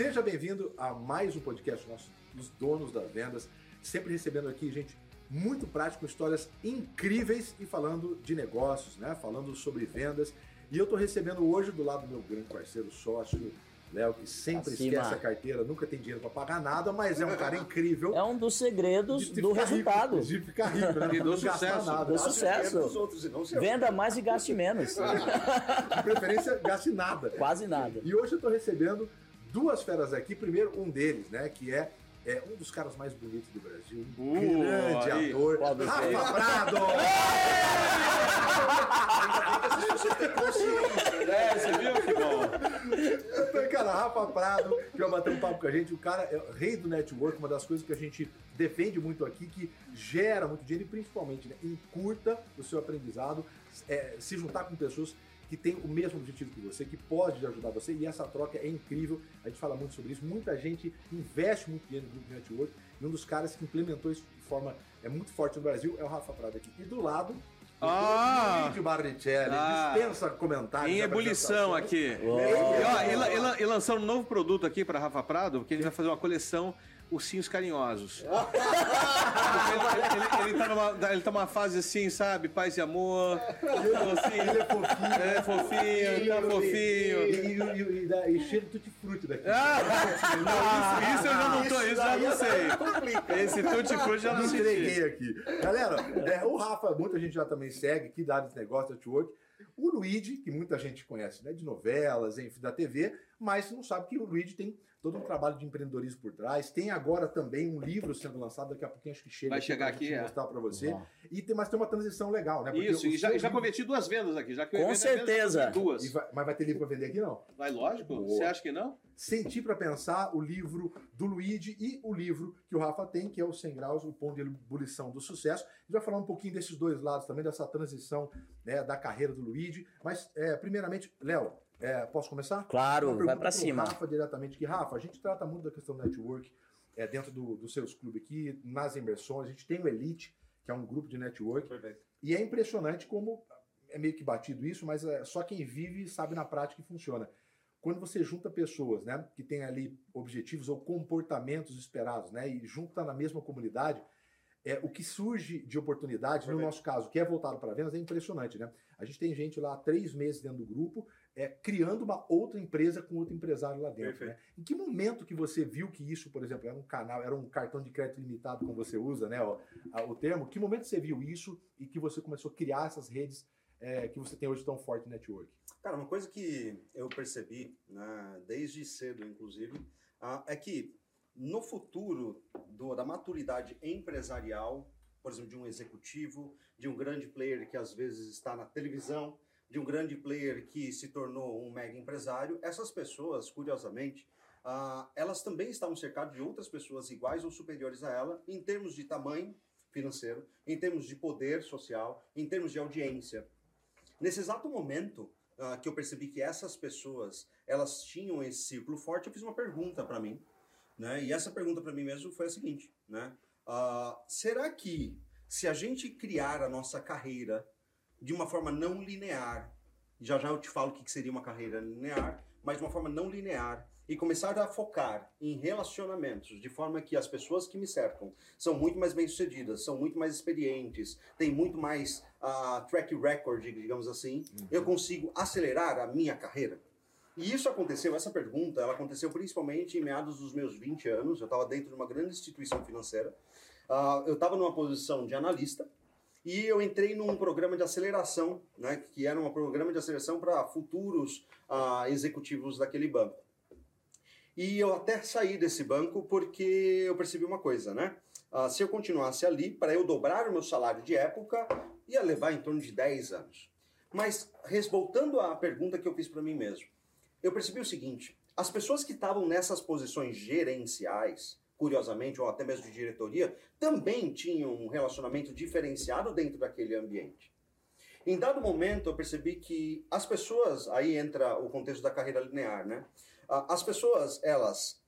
Seja bem-vindo a mais um podcast nosso dos donos das vendas, sempre recebendo aqui gente muito prática, com histórias incríveis e falando de negócios, né? Falando sobre vendas. E eu estou recebendo hoje do lado do meu grande parceiro, sócio, Léo, que sempre Acima. esquece a carteira, nunca tem dinheiro para pagar nada, mas é um cara incrível. É um dos segredos do resultado. Rico, de ficar rico, né? E Não do gastar sucesso. Nada. Do sucesso. outros e seu. Venda mais e gaste menos. De preferência, gaste nada. Quase nada. E hoje eu estou recebendo duas feras aqui. Primeiro, um deles, né? Que é, é um dos caras mais bonitos do Brasil. Um Uh, grande aí. ator. Rafa? Prado! É, você viu que bom? cara, Rafa Prado, que vai bater um papo com a gente. O cara é o rei do network, uma das coisas que a gente defende muito aqui, que gera muito dinheiro e principalmente né, encurta o seu aprendizado, é, se juntar com pessoas que têm o mesmo objetivo que você, que pode ajudar você, e essa troca é incrível. A gente fala muito sobre isso. Muita gente investe muito dinheiro no grupo de network, e um dos caras que implementou isso de forma é muito forte no Brasil é o Rafa Prado aqui. E do lado, Ah! o Luigi Barrichelli, Ah. dispensa comentários. Em ebulição aqui. Uou. E, ó, e, la- e e lançando um novo produto aqui para Rafa Prado, porque ele vai fazer uma coleção Ursinhos Carinhosos. Ele, ele- ele tá numa, ele tá numa fase assim, sabe? Paz e amor. Então, assim, Ele é fofinho. ele é fofinho, tá fofinho. E, e, e, e, dá- e cheiro de tutti-frutti daqui. Ah, não, isso, isso eu já não tô, isso eu já não sei. Complica. Esse tutti frutti já não sei. entreguei aqui. Galera, é, o Rafa, muita gente já também segue, que dá desse negócio, network. O Luigi, que muita gente conhece, né, de novelas, enfim, da TV, mas não sabe que o Luigi tem todo um trabalho de empreendedorismo por trás. Tem agora também um livro sendo lançado, daqui a pouquinho acho que chega. Vai chegar aqui, é. mostrar pra você. Bom. E tem, mas tem uma transição legal, né? Porque Isso, e já, seu já livro- cometi duas vendas aqui. Já que eu Com venda, certeza. Duas. e vai- mas vai ter livro pra vender aqui, não? Vai, lógico. Boa. Você acha que não? Senti para pensar o livro do Luigi e o livro que o Rafa tem, que é o 100 graus, o ponto de ebulição do sucesso. A gente vai falar um pouquinho desses dois lados também, dessa transição né, da carreira do Luigi. Mas, é, primeiramente, Léo, é, posso começar? Claro, vai pro cima. Rafa diretamente, que Rafa, a gente trata muito da questão do network é, dentro do- dos seus clubes aqui, nas imersões. A gente tem o Elite, que é um grupo de network. Perfeito. E é impressionante como é meio que batido isso, mas é só quem vive sabe na prática que funciona. Quando você junta pessoas, né, que têm ali objetivos ou comportamentos esperados, né, e junta na mesma comunidade, é, o que surge de oportunidade, no Perfeito. nosso caso, que é voltado para vendas, é impressionante, né? A gente tem gente lá há três meses dentro do grupo, é, criando uma outra empresa com outro empresário lá dentro. Né? Em que momento que você viu que isso, por exemplo, era um canal, era um cartão de crédito limitado, como você usa, né, ó, a- o termo? Que momento você viu isso e que você começou a criar essas redes é, que você tem hoje tão forte no network? Cara, uma coisa que eu percebi, né, desde cedo, inclusive, ah, é que no futuro do- da maturidade empresarial, por exemplo, de um executivo, de um grande player que às vezes está na televisão, de um grande player que se tornou um mega empresário, essas pessoas, curiosamente, ah, elas também estavam cercadas de outras pessoas iguais ou superiores a ela, em termos de tamanho financeiro, em termos de poder social, em termos de audiência. Nesse exato momento ah, que eu percebi que essas pessoas elas tinham esse círculo forte, eu fiz uma pergunta para mim, né? E essa pergunta para mim mesmo foi a seguinte, né? Ah, será que se a gente criar a nossa carreira de uma forma não linear, já já eu te falo o que seria uma carreira linear, mas de uma forma não linear e começar a focar em relacionamentos de forma que as pessoas que me cercam são muito mais bem-sucedidas, são muito mais experientes, têm muito mais ah, track record, digamos assim, eu consigo acelerar a minha carreira? E isso aconteceu, essa pergunta, ela aconteceu principalmente em meados dos meus 20 anos, eu estava dentro de uma grande instituição financeira, Ah, eu estava numa posição de analista, e eu entrei num programa de aceleração, né, que era um programa de aceleração para futuros ah, executivos daquele banco. E eu até saí desse banco porque eu percebi uma coisa, né? Ah, se eu continuasse ali, para eu dobrar o meu salário de época, ia levar em torno de 10 anos. Mas, voltando à pergunta que eu fiz para mim mesmo, eu percebi o seguinte: as pessoas que estavam nessas posições gerenciais, curiosamente, ou até mesmo de diretoria, também tinham um relacionamento diferenciado dentro daquele ambiente. Em dado momento, eu percebi que as pessoas, aí entra o contexto da carreira linear, né? As pessoas, elas,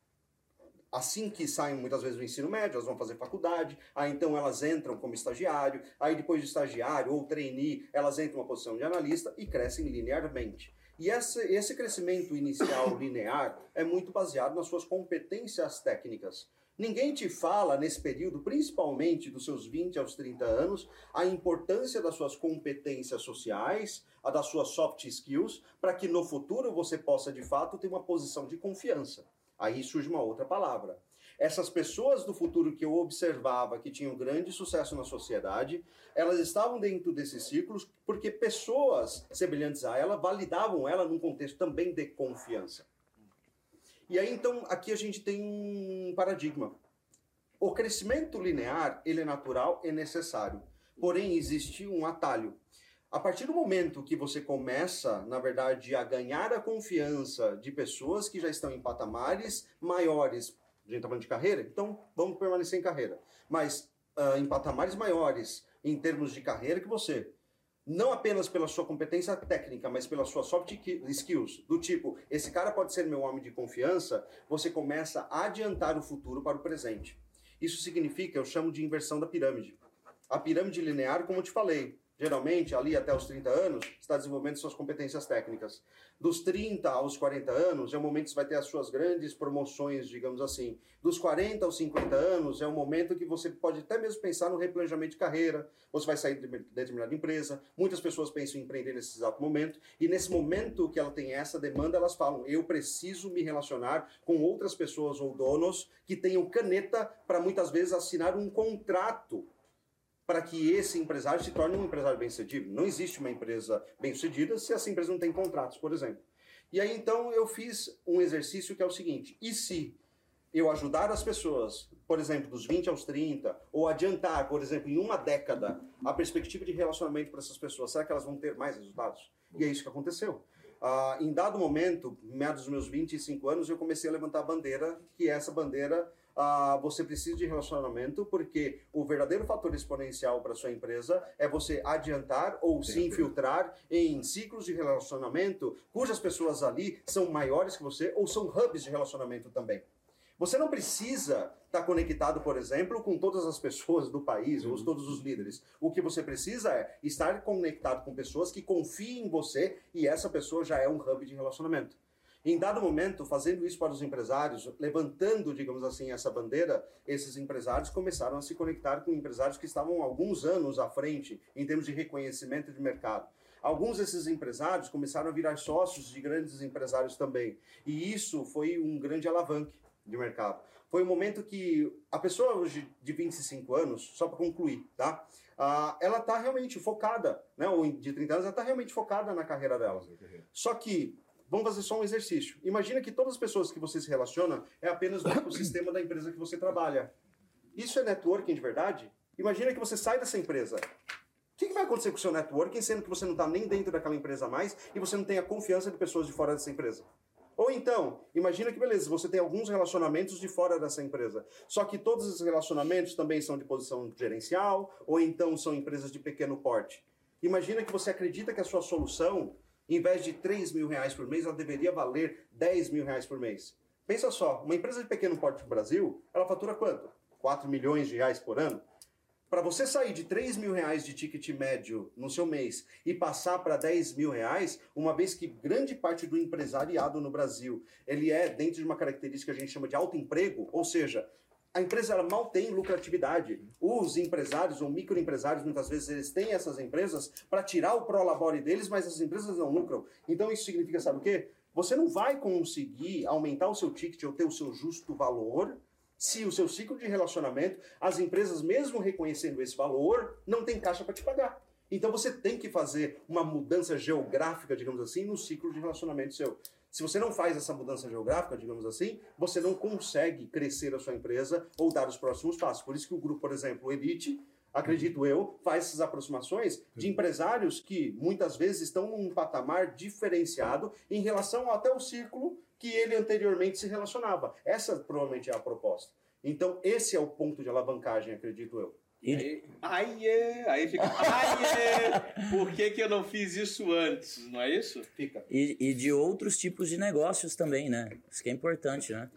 assim que saem muitas vezes do ensino médio, elas vão fazer faculdade, aí então elas entram como estagiário, aí depois de estagiário ou trainee, elas entram numa posição de analista e crescem linearmente. E esse crescimento inicial linear é muito baseado nas suas competências técnicas. Ninguém te fala nesse período, principalmente dos seus 20 aos 30 anos, a importância das suas competências sociais, a das suas soft skills, para que no futuro você possa de fato ter uma posição de confiança. Aí surge uma outra palavra. Essas pessoas do futuro que eu observava que tinham grande sucesso na sociedade, elas estavam dentro desses ciclos porque pessoas semelhantes a ela validavam ela num contexto também de confiança. E aí então aqui a gente tem um paradigma. O crescimento linear, ele é natural e necessário. Porém, existe um atalho. A partir do momento que você começa, na verdade, a ganhar a confiança de pessoas que já estão em patamares maiores, a gente está falando de carreira, então vamos permanecer em carreira, mas uh, em patamares maiores em termos de carreira que você, não apenas pela sua competência técnica, mas pela sua soft skills, do tipo, esse cara pode ser meu homem de confiança, você começa a adiantar o futuro para o presente. Isso significa, eu chamo de inversão da pirâmide. A pirâmide linear, como eu te falei, geralmente ali até os 30 anos, está desenvolvendo suas competências técnicas. Dos 30 aos 40 anos é o momento que você vai ter as suas grandes promoções, digamos assim. Dos 40 aos 50 anos é o momento que você pode até mesmo pensar no replanejamento de carreira, você vai sair de determinada empresa. Muitas pessoas pensam em empreender nesse exato momento, e nesse momento que ela tem essa demanda, elas falam: eu preciso me relacionar com outras pessoas ou donos que tenham caneta para muitas vezes assinar um contrato para que esse empresário se torne um empresário bem-sucedido. Não existe uma empresa bem-sucedida se essa empresa não tem contratos, por exemplo. E aí então eu fiz um exercício que é o seguinte: e se eu ajudar as pessoas, por exemplo, dos 20 aos 30, ou adiantar, por exemplo, em uma década, a perspectiva de relacionamento para essas pessoas, será que elas vão ter mais resultados? E é isso que aconteceu. Ah, em dado momento, meados dos meus 25 anos, eu comecei a levantar a bandeira, que é essa bandeira ah, você precisa de relacionamento, porque o verdadeiro fator exponencial para sua empresa é você adiantar ou se infiltrar em ciclos de relacionamento cujas pessoas ali são maiores que você ou são hubs de relacionamento também. Você não precisa estar conectado, por exemplo, com todas as pessoas do país, ou todos os líderes. O que você precisa é estar conectado com pessoas que confiem em você e essa pessoa já é um hub de relacionamento. Em dado momento, fazendo isso para os empresários, levantando, digamos assim, essa bandeira, esses empresários começaram a se conectar com empresários que estavam alguns anos à frente em termos de reconhecimento de mercado. Alguns desses empresários começaram a virar sócios de grandes empresários também. E isso foi um grande alavanque de mercado. Foi um momento que a pessoa hoje de 25 anos, só para concluir, tá? Ah, ela está realmente focada, né? Ou de 30 anos, ela está realmente focada na carreira dela. Só que Vamos fazer só um exercício. Imagina que todas as pessoas que você se relaciona é apenas do ecossistema da empresa que você trabalha. Isso é networking de verdade? Imagina que você sai dessa empresa. O que, vai acontecer com o seu networking, sendo que você não está nem dentro daquela empresa mais e você não tem a confiança de pessoas de fora dessa empresa? Ou então, imagina que beleza, você tem alguns relacionamentos de fora dessa empresa. Só que todos esses relacionamentos também são de posição gerencial, ou então são empresas de pequeno porte. Imagina que você acredita que a sua solução em vez de 3 mil reais por mês, ela deveria valer 10 mil reais por mês. Pensa só, uma empresa de pequeno porte no Brasil, ela fatura quanto? 4 milhões de reais por ano? Para você sair de 3 mil reais de ticket médio no seu mês e passar para 10 mil reais, uma vez que grande parte do empresariado no Brasil ele é dentro de uma característica que a gente chama de alto emprego, ou seja, a empresa mal tem lucratividade. Os empresários ou microempresários, muitas vezes, eles têm essas empresas para tirar o prolabore deles, mas as empresas não lucram. Então isso significa, sabe o quê? Você não vai conseguir aumentar o seu ticket ou ter o seu justo valor se o seu ciclo de relacionamento, as empresas, mesmo reconhecendo esse valor, não tem caixa para te pagar. Então você tem que fazer uma mudança geográfica, digamos assim, no ciclo de relacionamento seu. Se você não faz essa mudança geográfica, digamos assim, você não consegue crescer a sua empresa ou dar os próximos passos. Por isso que o grupo, por exemplo, Elite, acredito eu, faz essas aproximações de empresários que muitas vezes estão num patamar diferenciado em relação até o círculo que ele anteriormente se relacionava. Essa provavelmente é a proposta. Então, esse é o ponto de alavancagem, acredito eu. E... Aí, é, aí fica, ai é, por que, que eu não fiz isso antes, não é isso? Fica. E, e de outros tipos de negócios também, né? Isso que é importante, né?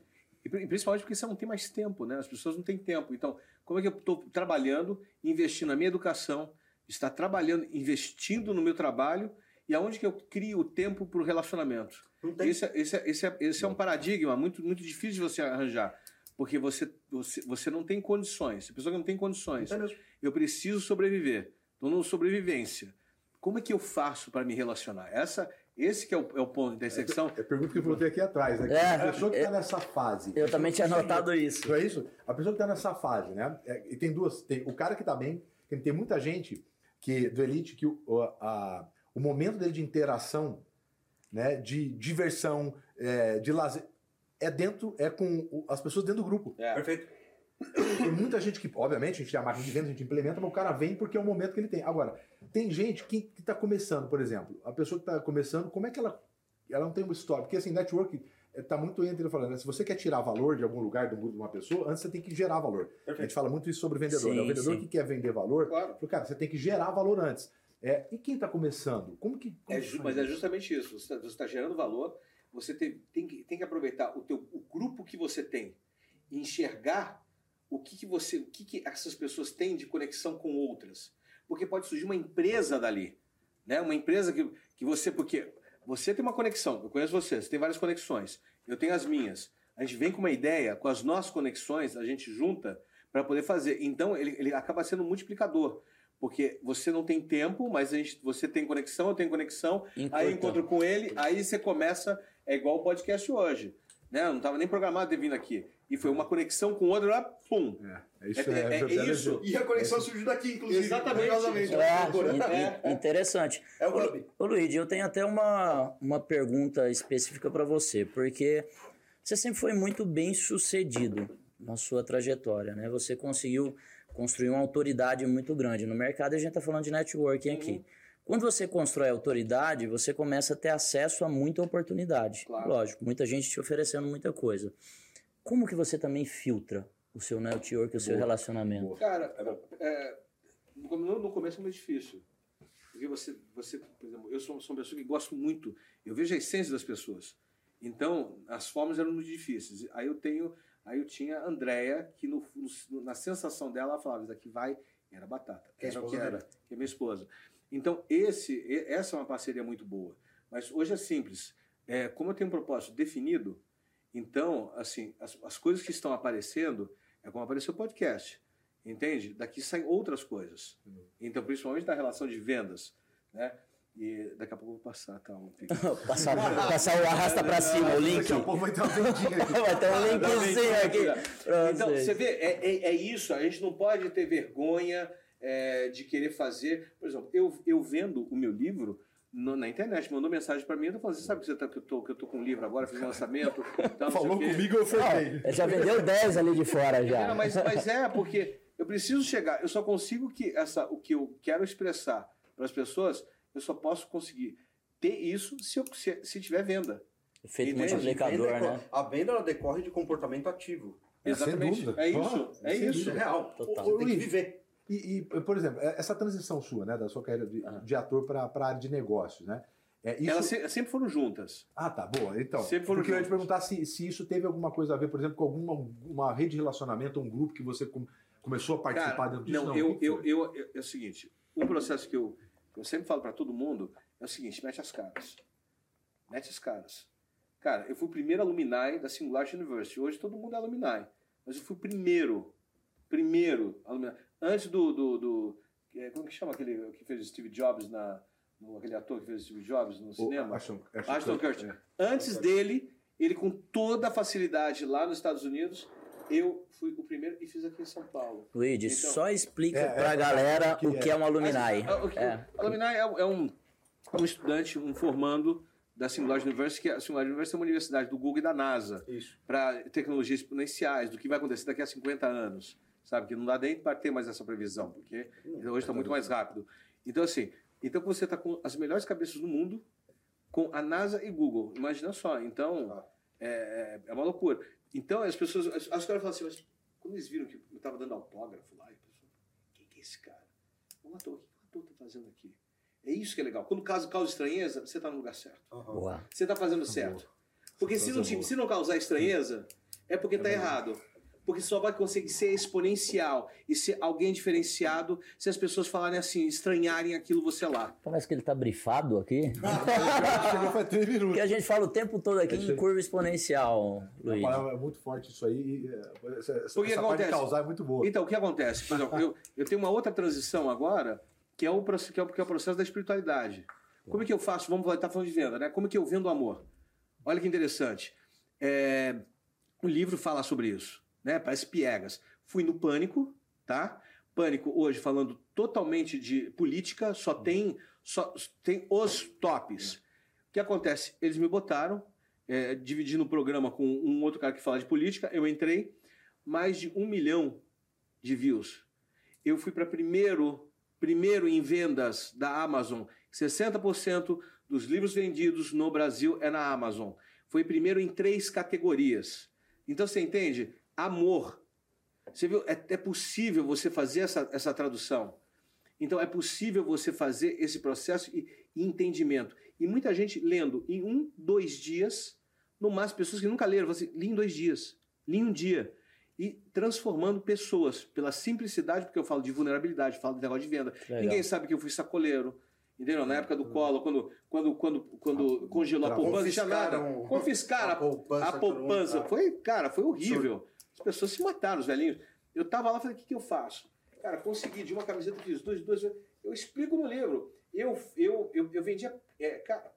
E principalmente porque você não tem mais tempo, né? As pessoas não têm tempo. Então, como é que eu estou trabalhando, investindo na minha educação, está trabalhando, investindo no meu trabalho E aonde que eu crio o tempo para o relacionamento? Não tem. Esse, é- esse, é- esse, é, esse é um paradigma muito, muito difícil de você arranjar. Porque você, você, você não tem condições. A pessoa que não tem condições. Não tem mesmo. Eu preciso sobreviver. Estou no sobrevivência. Como é que eu faço para me relacionar? Essa, esse que é o, é o ponto de intersecção. É a pergunta que eu botei aqui atrás, né? É, a pessoa que está é. nessa fase. Eu também tinha notado isso. É isso? A pessoa que está nessa fase, né? É, e tem duas. Tem o cara que está bem, tem, tem muita gente que do Elite que o, o- a- o momento dele de interação, né? De diversão, é, de lazer, é dentro, é com as pessoas dentro do grupo. É. Perfeito. Tem muita gente que, obviamente, a gente tem a máquina de venda, a gente implementa, mas o cara vem porque é o momento que ele tem. Agora, tem gente que está começando, por exemplo, a pessoa que está começando, como é que ela. Ela não tem uma história. Porque assim, network está muito entre ele falando, né? se você quer tirar valor de algum lugar do grupo de uma pessoa, antes você tem que gerar valor. A gente fala muito isso sobre o vendedor. né? O Sim, vendedor sim. que quer vender valor, Claro. cara, você tem que gerar valor antes. É, e quem está começando? Como que. como É que mas é isso? justamente isso. Você está gerando valor, você tem, tem, que, tem que aproveitar o, teu, o grupo que você tem e enxergar o que, que você, o que, que essas pessoas têm de conexão com outras. Porque pode surgir uma empresa dali. Né? Uma empresa que, que você. Porque você tem uma conexão, eu conheço você, você tem várias conexões, eu tenho as minhas. A gente vem com uma ideia, com as nossas conexões, a gente junta para poder fazer. Então ele, ele acaba sendo um multiplicador. Porque você não tem tempo, mas a gente, você tem conexão, eu tenho conexão, Aí Encurta. encontro com ele, aí você começa, é igual o podcast hoje. Né? Eu não estava nem programado ter vindo aqui. E foi uma conexão com o outro lá, pum. É, é isso. É- é- é verdade, isso. E a conexão surgiu daqui, inclusive. Exatamente. É, in- in- interessante. É o hub. Ô Luigi, eu tenho até uma, uma pergunta específica para você, porque você sempre foi muito bem sucedido na sua trajetória, né? Você conseguiu construir uma autoridade muito grande no mercado e a gente está falando de networking aqui. Quando você constrói autoridade, você começa a ter acesso a muita oportunidade. Claro. Lógico, muita gente te oferecendo muita coisa. Como que você também filtra o seu network, o seu relacionamento? Boa. Cara, é, no, começo é muito difícil. Porque você, você por exemplo, eu sou, sou uma pessoa que gosto muito, eu vejo a essência das pessoas. Então, as formas eram muito difíceis. Aí eu tenho, aí eu tinha a Andrea, que no, no- na sensação dela, ela falava, isso daqui vai, e era batata. Que é Era o que era, que é minha esposa. Então, esse, essa é uma parceria muito boa. Mas hoje é simples. É, como eu tenho um propósito definido, então, assim, as, as coisas que estão aparecendo é como apareceu o podcast. Entende? Daqui saem outras coisas. Então, principalmente na relação de vendas, né? E daqui a pouco eu vou passar, tá? Um passar, passar o arrasta para cima, o link. Daqui a pouco vai ter uma vendinha aqui. Vai ter um linkzinho aqui. Então, você vê, é, é, é isso. A gente não pode ter vergonha é, de querer fazer. Por exemplo, eu, eu vendo o meu livro no- na internet, mandou mensagem para mim, eu tô falando, você sabe que, você tá, que, eu tô, que eu tô com um livro agora, fiz um lançamento. sei Falou comigo, eu ofertei. Não, já vendeu 10 ali de fora já. Não, mas, mas é, porque eu preciso chegar, eu só consigo que essa, o que eu quero expressar para as pessoas, eu só posso conseguir ter isso se, eu, se, se tiver venda. Efeito Entende? multiplicador, Venda- né? A venda ela decorre de comportamento ativo. É, sem Exatamente. dúvida. É isso, Ah, é sem isso. É real. Total. Você tem que viver. E, e, por exemplo, é- essa transição sua, né, da sua carreira de, Ah. de ator para a área de negócios, né? É, isso... Elas se- sempre foram juntas. Ah, tá, boa. Então, Sempre foram porque eu ia te perguntar se, se isso teve alguma coisa a ver, por exemplo, com alguma uma rede de relacionamento, um grupo que você com- começou a participar Cara, dentro disso. não, Não, eu, eu, eu, eu- é o seguinte, um processo que eu, eu sempre falo para todo mundo é o seguinte, mete as caras. Mete as caras. Cara, eu fui o primeiro alumni da Singularity University. Hoje todo mundo é alumni. Mas eu fui o primeiro, primeiro alumni. Antes do, do, do é, como que chama aquele que fez o Steve Jobs na, no, aquele ator que fez o Steve Jobs no O cinema? Ashton, Ashton Ashton Kutcher, Kutcher. Antes dele, ele com toda a facilidade lá nos Estados Unidos, eu fui o primeiro e fiz aqui em São Paulo. Luigi, Então- só explica É, pra é, galera o que é um alumni. Mas, ah, o que- É. Alumni é, é um, é um estudante, um formando da Singularity University, que a Singularity University é uma universidade do Google e da NASA, para tecnologias exponenciais, do que vai acontecer daqui a 50 anos. Sabe? Que não dá nem para ter mais essa previsão, porque hoje está muito mais rápido. Então, assim, então você está com as melhores cabeças do mundo, com a NASA e Google. Imagina só. Então, é, é- é uma loucura. Então, as pessoas. As, as caras falam assim, mas quando eles viram que eu estava dando autógrafo lá, e pessoa, quem que é esse cara? Um ator, o que o ator está fazendo aqui? É isso que é legal. Quando caso causa estranheza, você está no lugar certo. Boa. Você está fazendo certo. Porque se não, te- se não causar estranheza, é porque está errado. Porque só vai conseguir ser exponencial e ser alguém diferenciado se as pessoas falarem assim, estranharem aquilo você lá. Parece que ele tá brifado aqui. Porque a gente fala o tempo todo aqui em curva exponencial, Luiz. É muito forte isso aí. e, é, Essa, essa, essa parte de acontece? causar é muito boa. Então, o que acontece? Por exemplo, eu, eu tenho uma outra transição agora, que é, o, que, é o, que é o processo da espiritualidade. Como é que eu faço? Vamos estar falando de venda, né? Como é que eu vendo o amor? Olha que interessante. É, o livro fala sobre isso, né? Parece piegas. Fui no Pânico, tá? Pânico hoje falando totalmente de política, só tem, só tem os tops. O que acontece? Eles me botaram, é, dividindo o programa com um outro cara que fala de política, eu entrei, mais de um milhão de views. Eu fui para primeiro, primeiro em vendas da Amazon. 60% dos livros vendidos no Brasil é na Amazon. Foi primeiro em três categorias. Então você entende? Amor. Você viu? É, é possível você fazer essa, essa tradução. Então é possível você fazer esse processo e, e entendimento. E muita gente lendo em um, dois dias, no máximo pessoas que nunca leram, você li em dois dias, li em um dia. E transformando pessoas pela simplicidade, porque eu falo de vulnerabilidade, falo de negócio de venda. Legal. Ninguém sabe que eu fui sacoleiro. Entendeu? Na época do colo, quando, quando, quando, quando congelou a poupança, nada. Confiscaram a poupança a poupança. ah. Foi, cara, foi horrível. As pessoas se mataram, os velhinhos. Eu tava lá e falei, o que, que eu faço? Cara, consegui de uma camiseta, fiz dois, dois. Eu explico no livro. Eu, eu, eu, eu vendia. é, cara,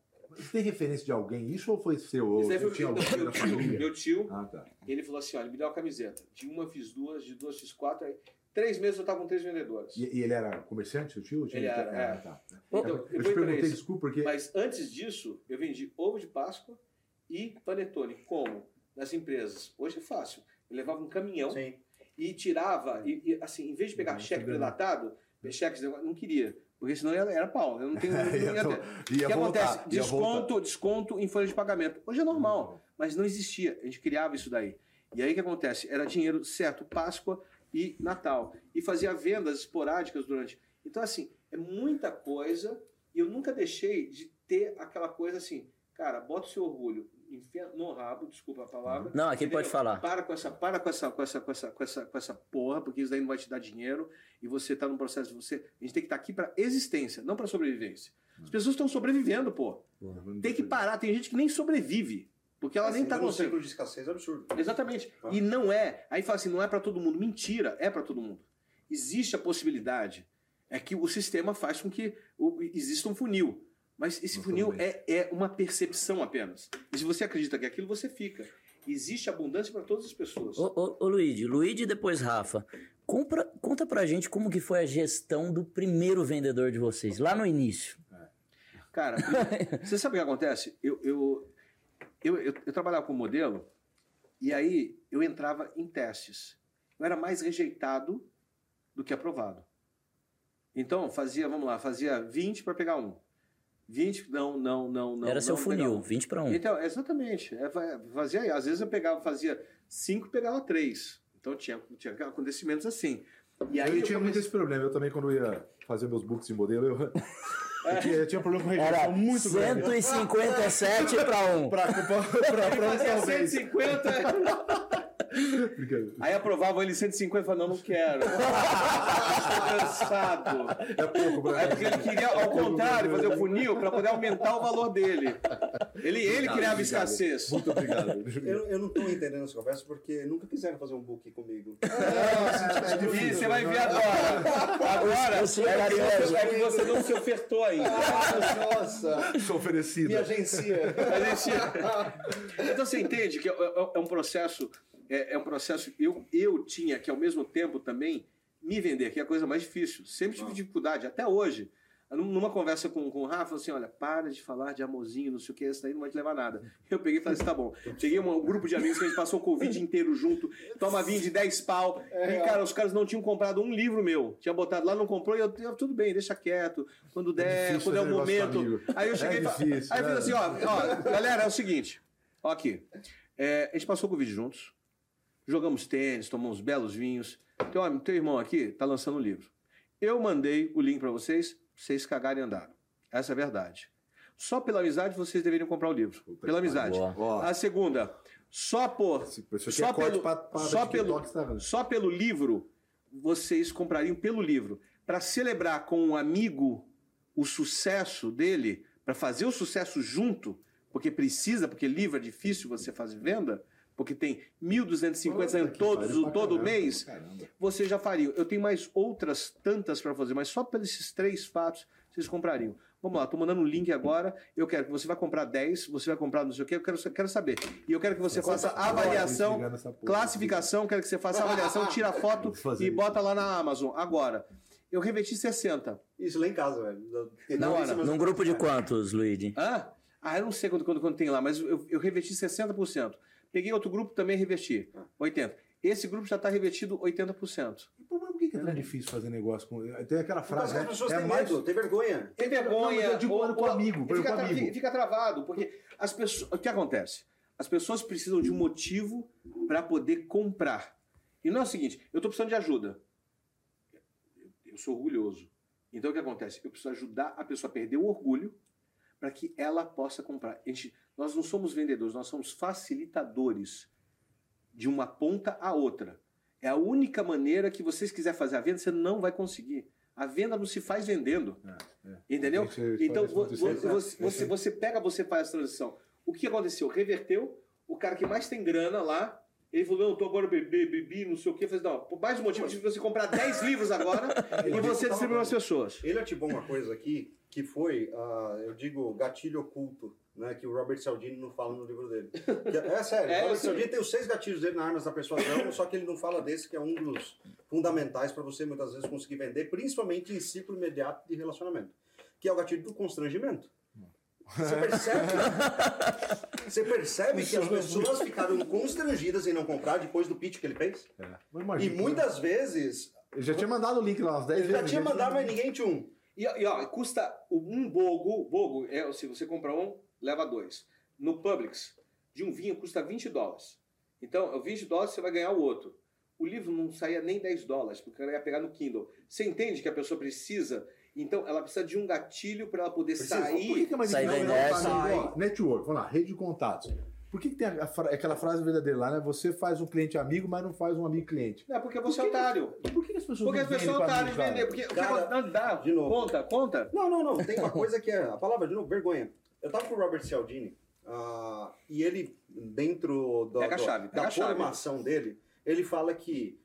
Tem referência de alguém? Isso ou foi seu? Isso foi tinha meu, alguém meu da tio, meu tio. Ah, tá. Ele falou assim: olha, me dá uma camiseta. De uma fiz duas, de duas fiz quatro. Aí, três meses eu tava com três vendedores. E, e ele era comerciante, seu tio? Ele era, ah, é. tá. Então, eu eu te perguntei, isso. desculpa, porque Mas antes disso, eu vendi ovo de Páscoa e panetone. Como? Nas empresas. Hoje é fácil. Eu levava um caminhão Sim. e tirava, e, e, assim, em vez de pegar Não, cheque predatado, cheque, não queria. Porque senão era, era pau. Eu não tenho. Não ia ia, ter. ia O que voltar, acontece? ia voltar. Desconto, desconto em folha de pagamento. Hoje é normal, mas não existia. A gente criava isso daí. E aí o que acontece? Era dinheiro certo, Páscoa e Natal. E fazia vendas esporádicas durante. Então, assim, é muita coisa. E eu nunca deixei de ter aquela coisa assim, cara, bota o seu orgulho enfia no rabo, desculpa a palavra. Não, aqui entendeu? pode falar. Para com essa, para com essa, com essa, com essa, com essa, com essa porra, porque isso daí não vai te dar dinheiro e você tá num processo de você. A gente tem que estar aqui para existência, não para sobrevivência. As pessoas estão sobrevivendo, pô. Tem que parar. Tem gente que nem sobrevive, porque ela nem tá no conseguindo. ciclo de escassez é absurdo. Exatamente. Ah. E não é. Aí fala assim, não é para todo mundo. Mentira, é para todo mundo. Existe a possibilidade. É que o sistema faz com que o- exista um funil. Mas esse funil é, é uma percepção apenas. E se você acredita que é aquilo, você fica. Existe abundância para todas as pessoas. Ô, ô, ô Luigi, Luigi e depois Rafa, compra, conta pra gente como que foi a gestão do primeiro vendedor de vocês, lá no início. Cara, você sabe o que acontece? Eu, eu, eu, eu, eu trabalhava com modelo e aí eu entrava em testes. Eu era mais rejeitado do que aprovado. Então, fazia, vamos lá, fazia 20 para pegar um. 20, não, não, não, não. Era seu não, funil, legal. 20 para 1. Então, exatamente. É, fa- fazia aí. Às vezes eu pegava, fazia 5, pegava 3. Então tinha, tinha acontecimentos assim. E aí eu, eu tinha muito comecei- esse problema. Eu também, quando ia fazer meus books de modelo, eu, eu, tinha, eu tinha um problema com Era rejeição muito grande. 157 para 1. Pra, pra, pra, pra, Fazia talvez. 150. Aí aprovava ele 150 e falava, não, não quero. Estou cansado. É pouco, É porque ele queria, ao contrário, fazer o funil para poder aumentar o valor dele. Ele, ele criava escassez. Muito obrigado. Eu, eu não estou entendendo essa conversa porque nunca quiseram fazer um book comigo. E você vai ver agora. Agora Eu é que, é que você não se ofertou ainda. Nossa, Sou oferecido. me agencia. A gente- Então você entende que é, é- é um processo, é, é um processo. Eu, eu tinha que ao mesmo tempo também me vender, que é a coisa mais difícil. Sempre tive dificuldade, até hoje. Num- Numa conversa com, com o Rafa, assim: olha, para de falar de amorzinho, não sei o que, isso daí não vai te levar a nada. Eu peguei e falei assim: tá bom. Peguei um, um grupo de amigos que a gente passou o Covid inteiro junto, toma vinho de 10 pau. E, cara, os caras não tinham comprado um livro meu. Tinha botado lá, não comprou, e eu, eu, tudo bem, deixa quieto. Quando der, difícil quando é o momento. Aí eu cheguei É e fa- difícil, Aí eu é. fiz assim: ó, ó, galera, é o seguinte. Ó, aqui. É, a gente passou o Covid juntos. Jogamos tênis, tomamos belos vinhos. Teu, teu irmão aqui tá lançando um livro. Eu mandei o link para vocês, vocês cagarem e andaram. Essa é a verdade. Só pela amizade vocês deveriam comprar o livro. Puta Pela amizade. Ó. A segunda, só por só pelo, pra- pra só, pelo, Instagram. só pelo livro, vocês comprariam pelo livro. Para celebrar com um amigo o sucesso dele, para fazer o sucesso junto, porque precisa, porque livro é difícil você fazer venda, porque tem 1.250 Puta saindo que todos, todo caramba, mês, caramba. você já faria. Eu tenho mais outras tantas para fazer, mas só pelos esses três fatos vocês comprariam. Vamos lá, estou mandando um link agora. Eu quero que você vai comprar 10, você vai comprar não sei o quê, eu quero, quero saber. E eu quero que você faça a avaliação, classificação, quero que você faça a avaliação, tira a foto e isso. bota lá na Amazon. Agora, eu revesti 60. Isso lá em casa, velho. Na hora. Num grupo de quantos, Luigi? Hã? Ah, eu não sei quando, quando, quando tem lá, mas eu, eu revesti 60%. Peguei outro grupo também revesti, 80%. Esse grupo já está revestido 80%. Pô, mas por que que é tão difícil fazer negócio com. Tem aquela frase. que as né? pessoas É têm mais- medo, têm vergonha. Tem Não, vergonha. mas eu digo ou- com ou- amigo, fica, tra- amigo. fica travado, porque as pessoas. O que acontece? As pessoas precisam de um motivo para poder comprar. E não é o seguinte, eu estou precisando de ajuda. Eu sou orgulhoso. Então o que acontece? Eu preciso ajudar a pessoa a perder o orgulho para que ela possa comprar. A gente- nós não somos vendedores, nós somos facilitadores de uma ponta a outra. É a única maneira que vocês quiserem fazer a venda, você não vai conseguir. A venda não se faz vendendo. É, é. Entendeu? Que Então vo- você, você, você pega, você faz a transição. O que aconteceu? Reverteu, o cara que mais tem grana lá, ele falou, não, eu tô agora bebi, bebi, não sei o quê. Eu falei, não, por mais motivo de você comprar 10 livros agora e você distribuir as pessoas. Ele ativou uma coisa aqui que foi, ah, eu digo, gatilho oculto, né? Que o Robert Cialdini não fala no livro dele. Que é, é sério, É, o eu Robert. Cialdini tem os seis gatilhos dele na Armas da Persuasão, só que ele não fala desse, que é um dos fundamentais para você muitas vezes conseguir vender, principalmente em ciclo imediato de relacionamento, que é o gatilho do constrangimento. Você percebe? Você percebe que as pessoas ficaram constrangidas em não comprar depois do pitch que ele fez? É. E muitas vezes, Ele já tinha mandado o link lá umas 10 ele vezes. já tinha gente. mandado, mas ninguém tinha um. E, e, ó, custa um bogo, bogo é se você comprar um, leva dois. No Publix, de um vinho custa 20 dólares. Então, 20 dólares você vai ganhar o outro. O livro não saía nem 10 dólares, porque ela ia pegar no Kindle. Você entende que a pessoa precisa? Então, ela precisa de um gatilho para ela poder Precisa. Por que, sair. que é mais Sai difícil? tá, ó, Network, vamos lá, rede de contatos. Por que, que tem a- a aquela frase verdadeira lá, né? Você faz um cliente amigo, mas não faz um amigo cliente. Não, porque você é Por que- otário. Por que, as pessoas Porque não as pessoas são mim, de cara? vender. Porque Cara, não, dá. de novo. Conta, conta. Não, não, não. Tem uma coisa que é. A palavra, de novo, vergonha. Eu tava com o Robert Cialdini ah, e ele, dentro do, do- chave, da formação dele, ele fala que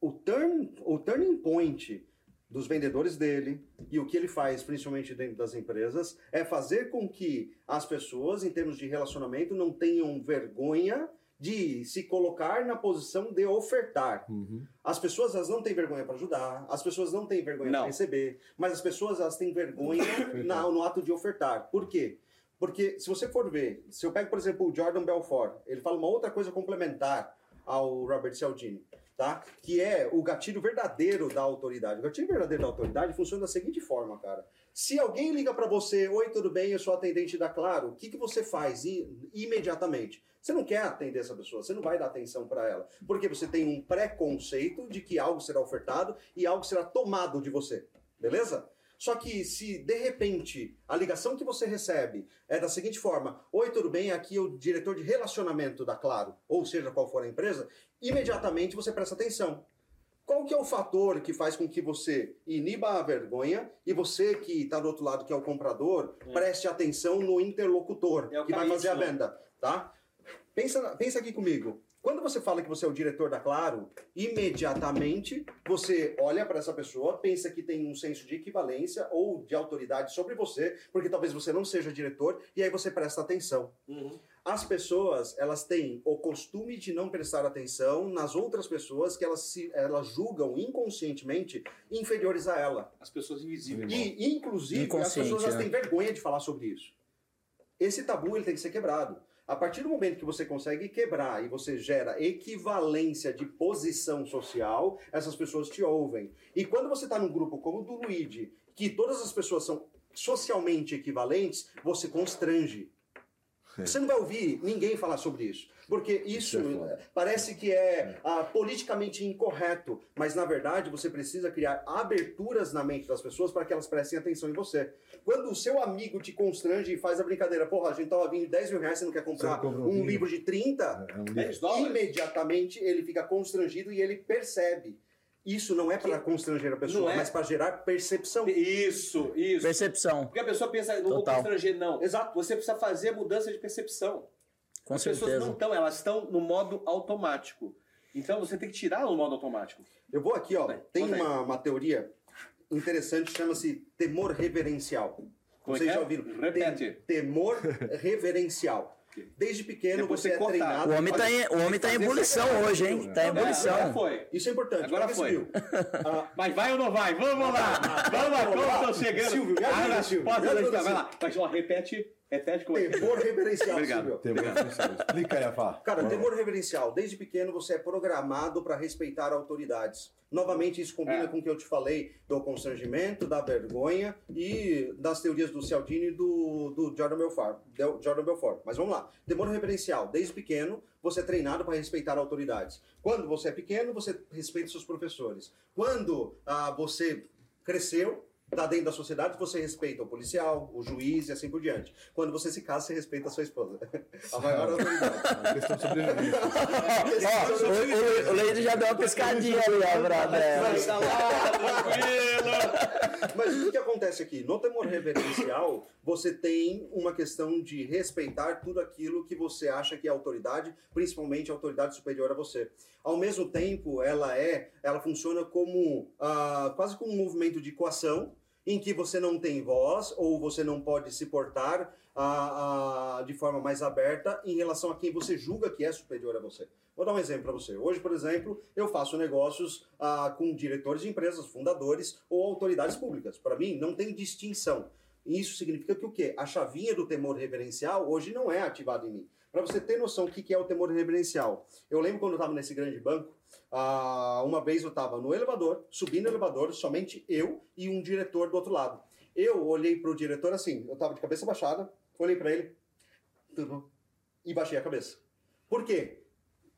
o, turn, o turning point dos vendedores dele e o que ele faz, principalmente dentro das empresas, é fazer com que as pessoas, em termos de relacionamento, não tenham vergonha de se colocar na posição de ofertar. Uhum. As pessoas elas não têm vergonha para ajudar, as pessoas não têm vergonha para receber, mas as pessoas elas têm vergonha na- no ato de ofertar. Por quê? Porque se você for ver, se eu pego, por exemplo, o Jordan Belfort, ele fala uma outra coisa complementar ao Robert Cialdini, tá? Que é o gatilho verdadeiro da autoridade. O gatilho verdadeiro da autoridade funciona da seguinte forma, cara. Se alguém liga para você, oi, tudo bem, eu sou atendente da Claro, o que, que você faz i- imediatamente? Você não quer atender essa pessoa, você não vai dar atenção para ela, porque você tem um preconceito de que algo será ofertado e algo será tomado de você, beleza? Só que se de repente a ligação que você recebe é da seguinte forma: Oi, tudo bem? Aqui é o diretor de relacionamento da Claro, ou seja, qual for a empresa, imediatamente você presta atenção. Qual que é o fator que faz com que você iniba a vergonha e você que está do outro lado, que é o comprador, preste atenção no interlocutor É que vai fazer a venda, tá? Pensa, pensa aqui comigo. Quando você fala que você é o diretor da Claro, imediatamente você olha para essa pessoa, pensa que tem um senso de equivalência ou de autoridade sobre você, porque talvez você não seja diretor, e aí você presta atenção. Uhum. As pessoas, elas têm o costume de não prestar atenção nas outras pessoas que elas, se, elas julgam inconscientemente inferiores a ela. As pessoas invisíveis. E, inclusive, as pessoas elas né? têm vergonha de falar sobre isso. Esse tabu ele tem que ser quebrado. A partir do momento que você consegue quebrar e você gera equivalência de posição social, essas pessoas te ouvem. E quando você está num grupo como o do Luigi, que todas as pessoas são socialmente equivalentes, você constrange. Você não vai ouvir ninguém falar sobre isso. Porque isso, é parece que é ah, politicamente incorreto, mas na verdade você precisa criar aberturas na mente das pessoas para que elas prestem atenção em você. Quando o seu amigo te constrange e faz a brincadeira, porra, a gente tava vindo 10 mil reais, você não quer comprar não um vinho. livro de 30, É um livro. 10 dólares. imediatamente ele fica constrangido e ele percebe. Isso não é para constranger a pessoa, é. mas para gerar percepção. Isso, isso. Percepção, Porque a pessoa pensa, não vou Total. constranger, não. Exato. Você precisa fazer a mudança de percepção. com As pessoas certeza. não estão, elas estão no modo automático. Então você tem que tirar o modo automático. Eu vou aqui, ó. Vai, Tem uma, uma teoria interessante, chama-se temor reverencial. Como é Vocês que já é? ouviram? Repete. Tem- temor reverencial. Desde pequeno Depois você é treinado. O homem tá em, o homem tá em ebulição hoje, hein? Tá em Não, Agora ebulição. foi. Isso é importante. Agora foi. Silvio. Ah, Mas vai ou não vai? Vamos lá! Vamos lá, como estão chegando? Silvio, me ajuda, Silvio, Pode me ajuda, vai lá. Mas ó, repete, é é. temor reverencial, Obrigado. Silvio. Tem uma definição. Explica aí, Afá. Cara, temor reverencial. Desde pequeno você é programado para respeitar autoridades. Novamente, isso combina É. com o que eu te falei do constrangimento, da vergonha e das teorias do Cialdini e do, do Jordan Belfort. Del- Jordan Belfort. Mas vamos lá. Temor reverencial. Desde pequeno, você é treinado para respeitar autoridades. Quando você é pequeno, você respeita seus professores. Quando ah, você cresceu, está dentro da sociedade, você respeita o policial, o juiz e assim por diante. Quando você se casa, você respeita a sua esposa. A maior autoridade. É questão. Ó, o, Leide já deu uma piscadinha ali, ó, Vai tá! Mas o que, acontece aqui? No temor reverencial, você tem uma questão de respeitar tudo aquilo que você acha que é autoridade, principalmente a autoridade superior a você. Ao mesmo tempo, ela é, ela funciona como ah, quase como um movimento de coação, em que você não tem voz ou você não pode se portar ah, ah, de forma mais aberta em relação a quem você julga que é superior a você. Vou dar um exemplo para você. Hoje, por exemplo, eu faço negócios ah, com diretores de empresas, fundadores ou autoridades públicas. Para mim, não tem distinção. Isso significa que o quê? A chavinha do temor reverencial hoje não é ativada em mim. Para você ter noção do que é o temor reverencial. Eu lembro quando eu estava nesse grande banco, ah, uma vez eu estava no elevador, subindo o elevador, somente eu e um diretor do outro lado. Eu olhei para o diretor assim, eu estava de cabeça baixada, olhei para ele, tudo bom? E baixei a cabeça. Por quê?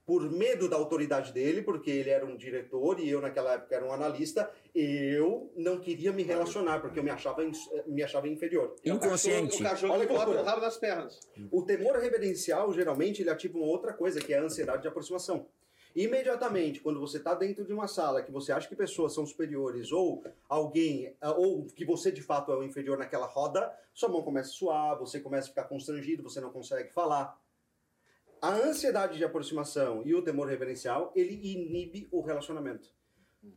Por medo da autoridade dele, porque ele era um diretor e eu naquela época era um analista, eu não queria me relacionar, porque eu me achava, me achava inferior. Inconsciente. O cachorro Olha que bota loucura. o rabo nas pernas. O temor reverencial, geralmente, ele ativa uma outra coisa, que é a ansiedade de aproximação. Imediatamente, quando você está dentro de uma sala que você acha que pessoas são superiores ou alguém, ah, ou que você de fato é o inferior naquela roda, sua mão começa a suar, você começa a ficar constrangido, você não consegue falar. A ansiedade de aproximação e o temor reverencial, ele inibe o relacionamento.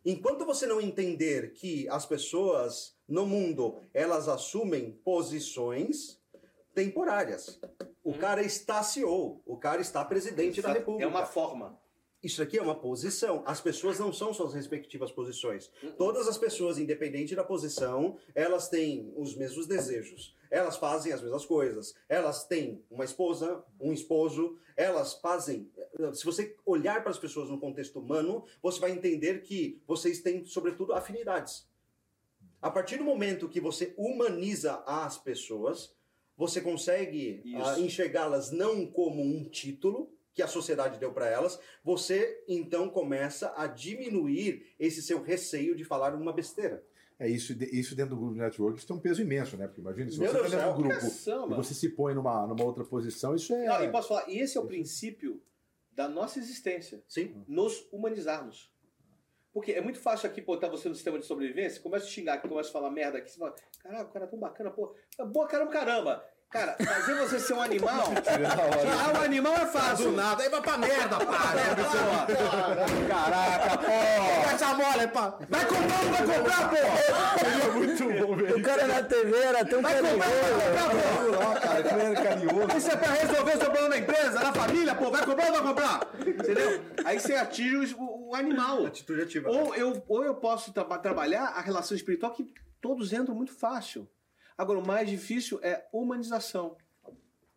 Enquanto você não entender que as pessoas no mundo, elas assumem posições temporárias. O cara está CEO, o cara está presidente da República. É uma forma. Isso aqui é uma posição. As pessoas não são suas respectivas posições. Todas as pessoas, independente da posição, elas têm os mesmos desejos. Elas fazem as mesmas coisas. Elas têm uma esposa, um esposo. Elas fazem. Se você olhar para as pessoas no contexto humano, você vai entender que vocês têm, sobretudo, afinidades. A partir do momento que você humaniza as pessoas, você consegue ah, enxergá-las não como um título que a sociedade deu para elas, você então começa a diminuir esse seu receio de falar uma besteira. É isso, isso dentro do grupo de network, tem um peso imenso, né? Porque imagina, se Meu você está dentro do grupo Caçamba. e você se põe numa, numa outra posição, isso é. Não, e posso falar, e esse é o princípio da nossa existência. Sim? Nos humanizarmos. Porque é muito fácil aqui botar você no sistema de sobrevivência, começa a xingar aqui, começa a falar merda aqui, você fala, caralho, o cara é tão bacana, pô. Boa caramba, caramba. Cara, fazer você ser um animal. ah, o animal é fácil. nada, aí vai pra merda, pá! Caraca, pô! Essa mole, pá! Vai comprar ou não vai comprar, pô? É muito bom ver O cara na TV era tão Vai comprar ou não vai comprar, pô? Lá, cara, carinhoso. Isso é pra resolver o seu problema na empresa, na família, pô. Vai comprar ou não vai comprar? Entendeu? Aí você atinge o, o animal. Atitude ativa. Ou eu, ou eu posso tra- trabalhar a relação espiritual que todos entram muito fácil. Agora, o mais difícil é humanização.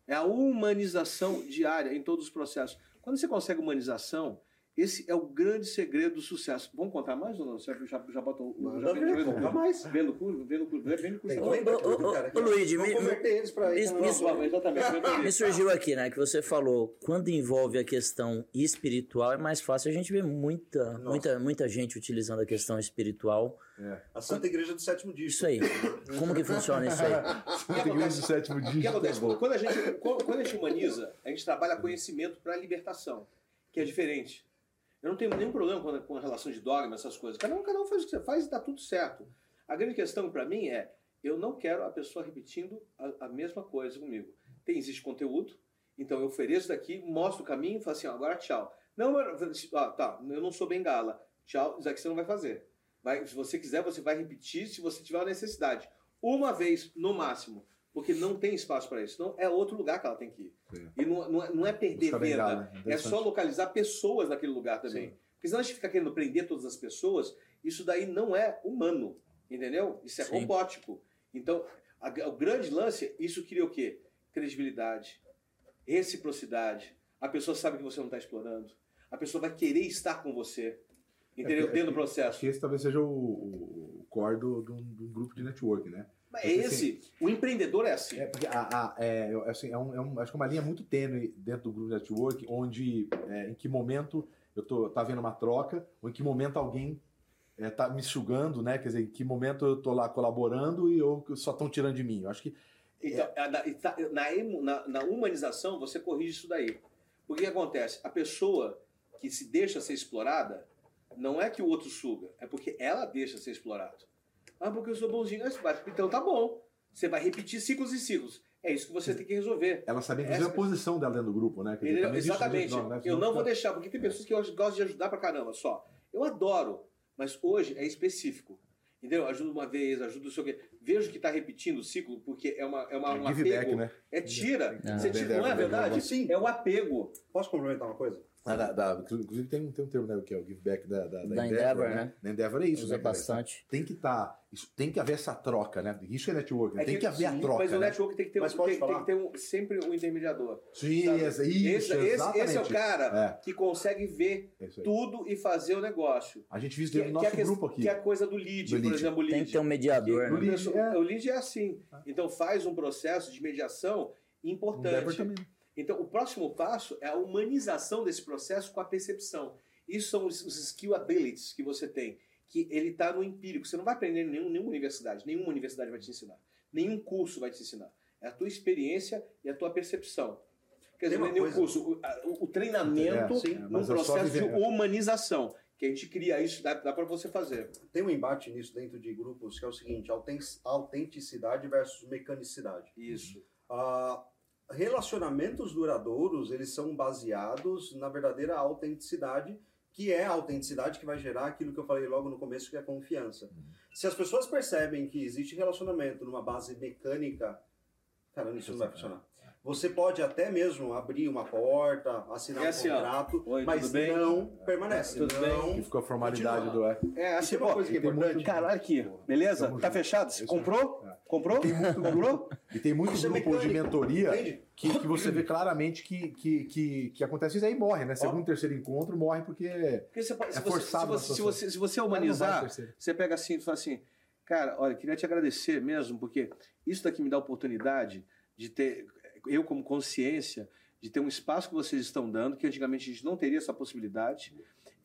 É a humanização diária em todos os processos. Quando você consegue humanização, Esse é o grande segredo do sucesso. Vamos contar mais ou não? Você já, já bota o. Já conta mais. Vendo curso, vendo curso, vendo curso. Ô, cara, ô, que Luigi, vamos me- converter eles ir isso- isso- Vamos, exatamente. Me surgiu aqui, né, que você falou, quando envolve a questão espiritual, é mais fácil a gente ver muita, Nossa. muita, muita gente utilizando a questão espiritual. A Santa Igreja do Sétimo Dia. Isso aí. Como que funciona isso aí? Santa Igreja do sétimo O que dígito. acontece? Quando a, gente, quando a gente humaniza, a gente trabalha conhecimento para libertação, que é diferente. Eu não tenho nenhum problema com a, com a relação de dogma, essas coisas. Cada um, cada um faz o que você faz e dá tudo certo. A grande questão para mim é, eu não quero a pessoa repetindo a, a mesma coisa comigo. Tem, existe conteúdo, então eu ofereço daqui, mostro o caminho e falo assim, ó, agora tchau. Não, mas- ah, tá, eu não sou bengala. Tchau, isso aqui você não vai fazer. Vai, se você quiser, você vai repetir se você tiver a necessidade. Uma vez, no máximo. Porque não tem espaço para isso. Não é outro lugar que ela tem que ir. Sim. E não, não é- não é perder venda. bengala, É só localizar pessoas naquele lugar também. Sim. Porque senão a gente fica querendo prender todas as pessoas, isso daí não é humano. Entendeu? Isso é Sim. robótico. Então, a- o grande lance, isso cria o quê? Credibilidade, reciprocidade. A pessoa sabe que você não está explorando. A pessoa vai querer estar com você. Entendeu? É Dentro do Acho processo. esse talvez seja o, o, core do, do, do grupo de network, né? Mas é esse. O empreendedor é assim. É, porque a, a- é, assim, é, um, é um- acho que é uma linha muito tênue dentro do grupo de network, onde é, em que momento eu tô tá vendo uma troca, ou em que momento alguém é, tá me sugando, né? Quer dizer, em que momento eu tô lá colaborando e eu só estão tirando de mim. Eu acho que Então, a- na, tá- na- na humanização, você corrige isso daí. O que acontece? A pessoa que se deixa ser explorada, não é que o outro suga, é porque ela deixa ser explorado. Ah, porque eu sou bonzinho. Mas- Então tá bom. Você vai repetir ciclos e ciclos. É isso que você tem que resolver. ela sabia inclusive Essa- a posição dela dentro do grupo, né? Dizer, existe Exatamente. né? Eu não vou deixar, porque tem pessoas que eu gostam de ajudar pra caramba só. Eu adoro, mas hoje é específico. Entendeu? Ajuda uma vez, ajuda o seu quê. Vejo que está repetindo o ciclo, porque é, uma, é uma, um Give apego. back, né? É tira. Ah. Você tira. Não é verdade? Sim. É o apego. Posso complementar uma coisa? Ah, da- da- inclusive tem, um- tem um termo, né? Que é o give back da, da, Da Endeavor, né? Da Endeavor é isso, Usa né? cara? bastante. Tem que estar. tem que haver essa troca, né? Isso é network. É tem que, haver a sim, troca. Mas o né? network tem que ter, Mas um, pode tem, tem que ter um- sempre um intermediador. Sim, sabe? essa- isso, esse, esse, exatamente. esse é o cara É. que consegue ver É tudo e fazer o negócio. A gente viu isso Que, dentro do que é nosso a ques- grupo aqui. que é a coisa do lead, Do por lead. exemplo, o lead. Tem que ter um mediador, Que né? o lead é- O lead é assim. Então faz um processo de mediação Endeavor importante. também. Então o próximo passo é a humanização desse processo com a percepção. Isso são os, os skill abilities que você tem, que ele está no empírico. Você não vai aprender em nenhum, nenhuma universidade, nenhuma universidade vai te ensinar, nenhum curso vai te ensinar. É a tua experiência e a tua percepção. Quer dizer, nenhum coisa- curso, o, o treinamento É, sim, num é processo de humanização. Que a gente cria isso, dá, dá para você fazer. Tem um embate nisso dentro de grupos que é o seguinte: auten- autenticidade versus mecanicidade. Isso. Ah, relacionamentos duradouros, eles são baseados na verdadeira autenticidade, que é a autenticidade que vai gerar aquilo que eu falei logo no começo, que é a confiança. Se as pessoas percebem que existe relacionamento numa base mecânica, cara, isso não vai funcionar. Você pode até mesmo abrir uma porta, assinar É um assim, ó. contrato, Oi, mas bem? não permanece. Tudo não Que ficou a formalidade Continua. do. É. É, assim, uma pô, coisa que é tem muito- importante. Caralho, aqui, beleza? Tá junto. fechado? Você Isso comprou? Comprou? Tem muito Comprou? E tem muito Isso é grupo de mentoria Entende? que, que você vê claramente que, que, que, que acontece isso aí morre, né? Segundo, terceiro encontro, morre porque. Porque você É se, forçado você, se, você, se você humanizar, você pega assim e fala assim, cara, olha, queria te agradecer mesmo, porque isso daqui me dá a oportunidade de ter, eu como consciência, de ter um espaço que vocês estão dando, que antigamente a gente não teria essa possibilidade,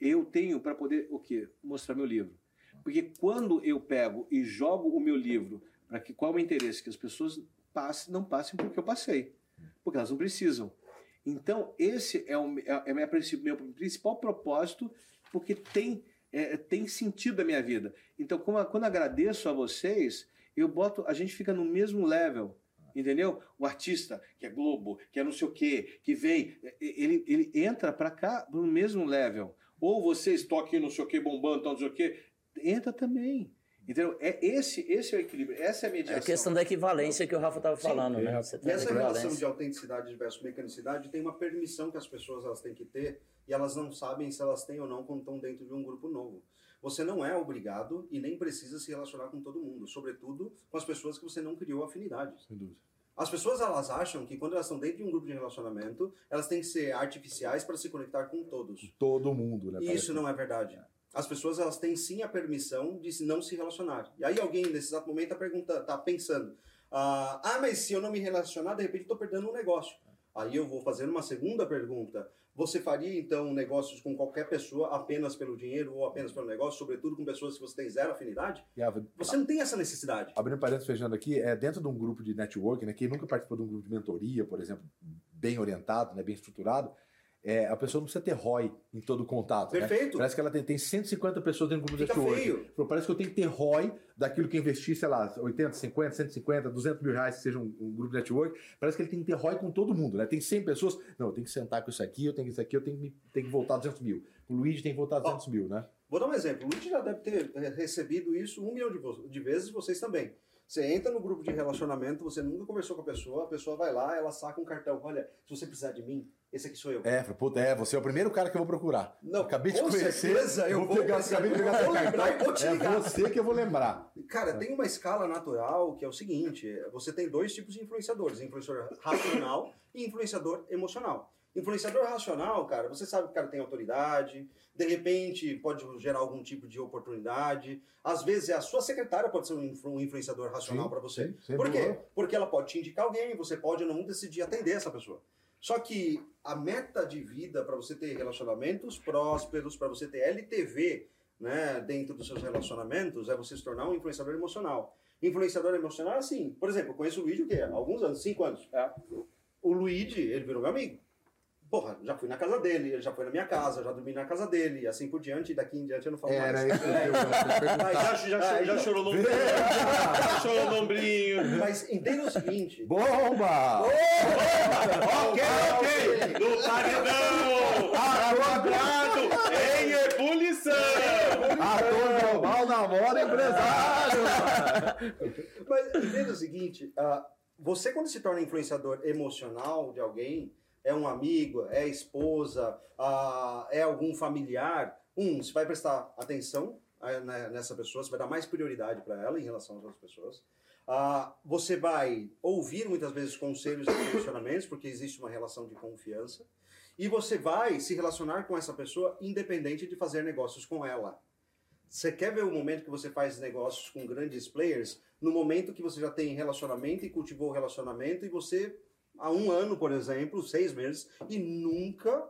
eu tenho para poder, o quê? Mostrar meu livro. Porque quando eu pego e jogo o meu livro, para que qual é o interesse? Que as pessoas passem, não passem porque eu passei. Porque elas não precisam. Então, esse é o é, é meu principal propósito, porque tem, é, tem sentido da minha vida. Então, a- quando agradeço a vocês, eu boto, a gente fica no mesmo level. Entendeu? O artista, que é Globo, que é não sei o quê, que vem, é, ele, ele entra para cá no mesmo level. Ou vocês aqui não sei o quê, bombando, não sei o quê, entra também. Entendeu? É esse, esse é o equilíbrio, essa é a É mediação. a questão da equivalência que o Rafa estava Sim. falando, né? Você tem Nessa relação de autenticidade versus mecanicidade, tem uma permissão que as pessoas elas têm que ter e elas não sabem se elas têm ou não quando estão dentro de um grupo novo. Você não é obrigado e nem precisa se relacionar com todo mundo, sobretudo com as pessoas que você não criou afinidade. Sem dúvida. As pessoas elas acham que quando elas estão dentro de um grupo de relacionamento, elas têm que ser artificiais para se conectar com todos. Todo mundo, né? Isso não é verdade. As pessoas elas têm sim a permissão de não se relacionar. E aí alguém nesse exato momento está perguntando, tá pensando, ah, ah, mas se eu não me relacionar, de repente estou perdendo um negócio. Aí eu vou fazer uma segunda pergunta. Você faria então negócios com qualquer pessoa apenas pelo dinheiro ou apenas pelo negócio, sobretudo com pessoas que você tem zero afinidade? Yeah, Você não tem essa necessidade. Abrindo parênteses, fechando aqui, é dentro de um grupo de networking, né, quem nunca participou de um grupo de mentoria, por exemplo, bem orientado, né, bem estruturado, é, a pessoa não precisa ter ROI em todo o contato. né? Perfeito. Parece que ela tem, tem 150 pessoas dentro do grupo de Fica networking. feio. Falou, Parece que eu tenho que ter ROI daquilo que eu investi, sei lá, 80, 50, 150, 200 mil reais, que seja um, um grupo de network. Parece que ele tem que ter ROI com todo mundo, né? Tem 100 pessoas, não, eu tenho que sentar com isso aqui, eu tenho que isso aqui, eu tenho que, tenho que voltar 200 mil. O Luigi tem que voltar 200 mil, né? Vou dar um exemplo. O Luigi já deve ter eh, recebido isso um milhão de, de vezes, vocês também. Você entra no grupo de relacionamento, você nunca conversou com a pessoa, a pessoa vai lá, ela saca um cartão. Olha, se você precisar de mim, esse aqui sou eu. É, puta, é, você é o primeiro cara que eu vou procurar. Não, acabei de com conhecer. certeza eu vou pegar, acabei de pegar eu vou lembrar cartão. e vou te É ligar. você que eu vou lembrar. Cara, tem uma escala natural que é o seguinte: você tem dois tipos de influenciadores: influenciador racional e influenciador emocional. Influenciador racional, cara, você sabe que o cara tem autoridade, de repente pode gerar algum tipo de oportunidade. Às vezes a sua secretária pode ser um influ- um influenciador racional Sim, para você. sim, sem Por quê? problema. Porque ela pode te indicar alguém, você pode ou não decidir atender essa pessoa. Só que a meta de vida para você ter relacionamentos prósperos, para você ter LTV né, dentro dos seus relacionamentos, é você se tornar um influenciador emocional. Influenciador emocional é assim. Por exemplo, eu conheço o Luigi o quê? Há alguns anos, cinco anos. É. O Luigi, ele virou meu amigo. Porra, já fui na casa dele, ele já foi na minha casa, já dormi na casa dele, e assim por diante, e daqui em diante eu não falo Era mais. isso que eu. Já, já, já, já chorou no. Já chorou no ombrinho. Mas entenda o seguinte. Bomba! Ok, ok. No paredão. Quadrado em ebulição. Ator global namora empresário! Mas entenda o seguinte, ah, você quando se torna influenciador emocional de alguém, é um amigo, é esposa, é algum familiar, um, você vai prestar atenção né, nessa pessoa, você vai dar mais prioridade para ela em relação às outras pessoas. Você vai ouvir muitas vezes conselhos e direcionamentos, porque existe uma relação de confiança. E você vai se relacionar com essa pessoa independente de fazer negócios com ela. Você quer ver o momento que você faz negócios com grandes players? No momento que você já tem relacionamento e cultivou o relacionamento e você, há um ano, por exemplo, seis meses, e nunca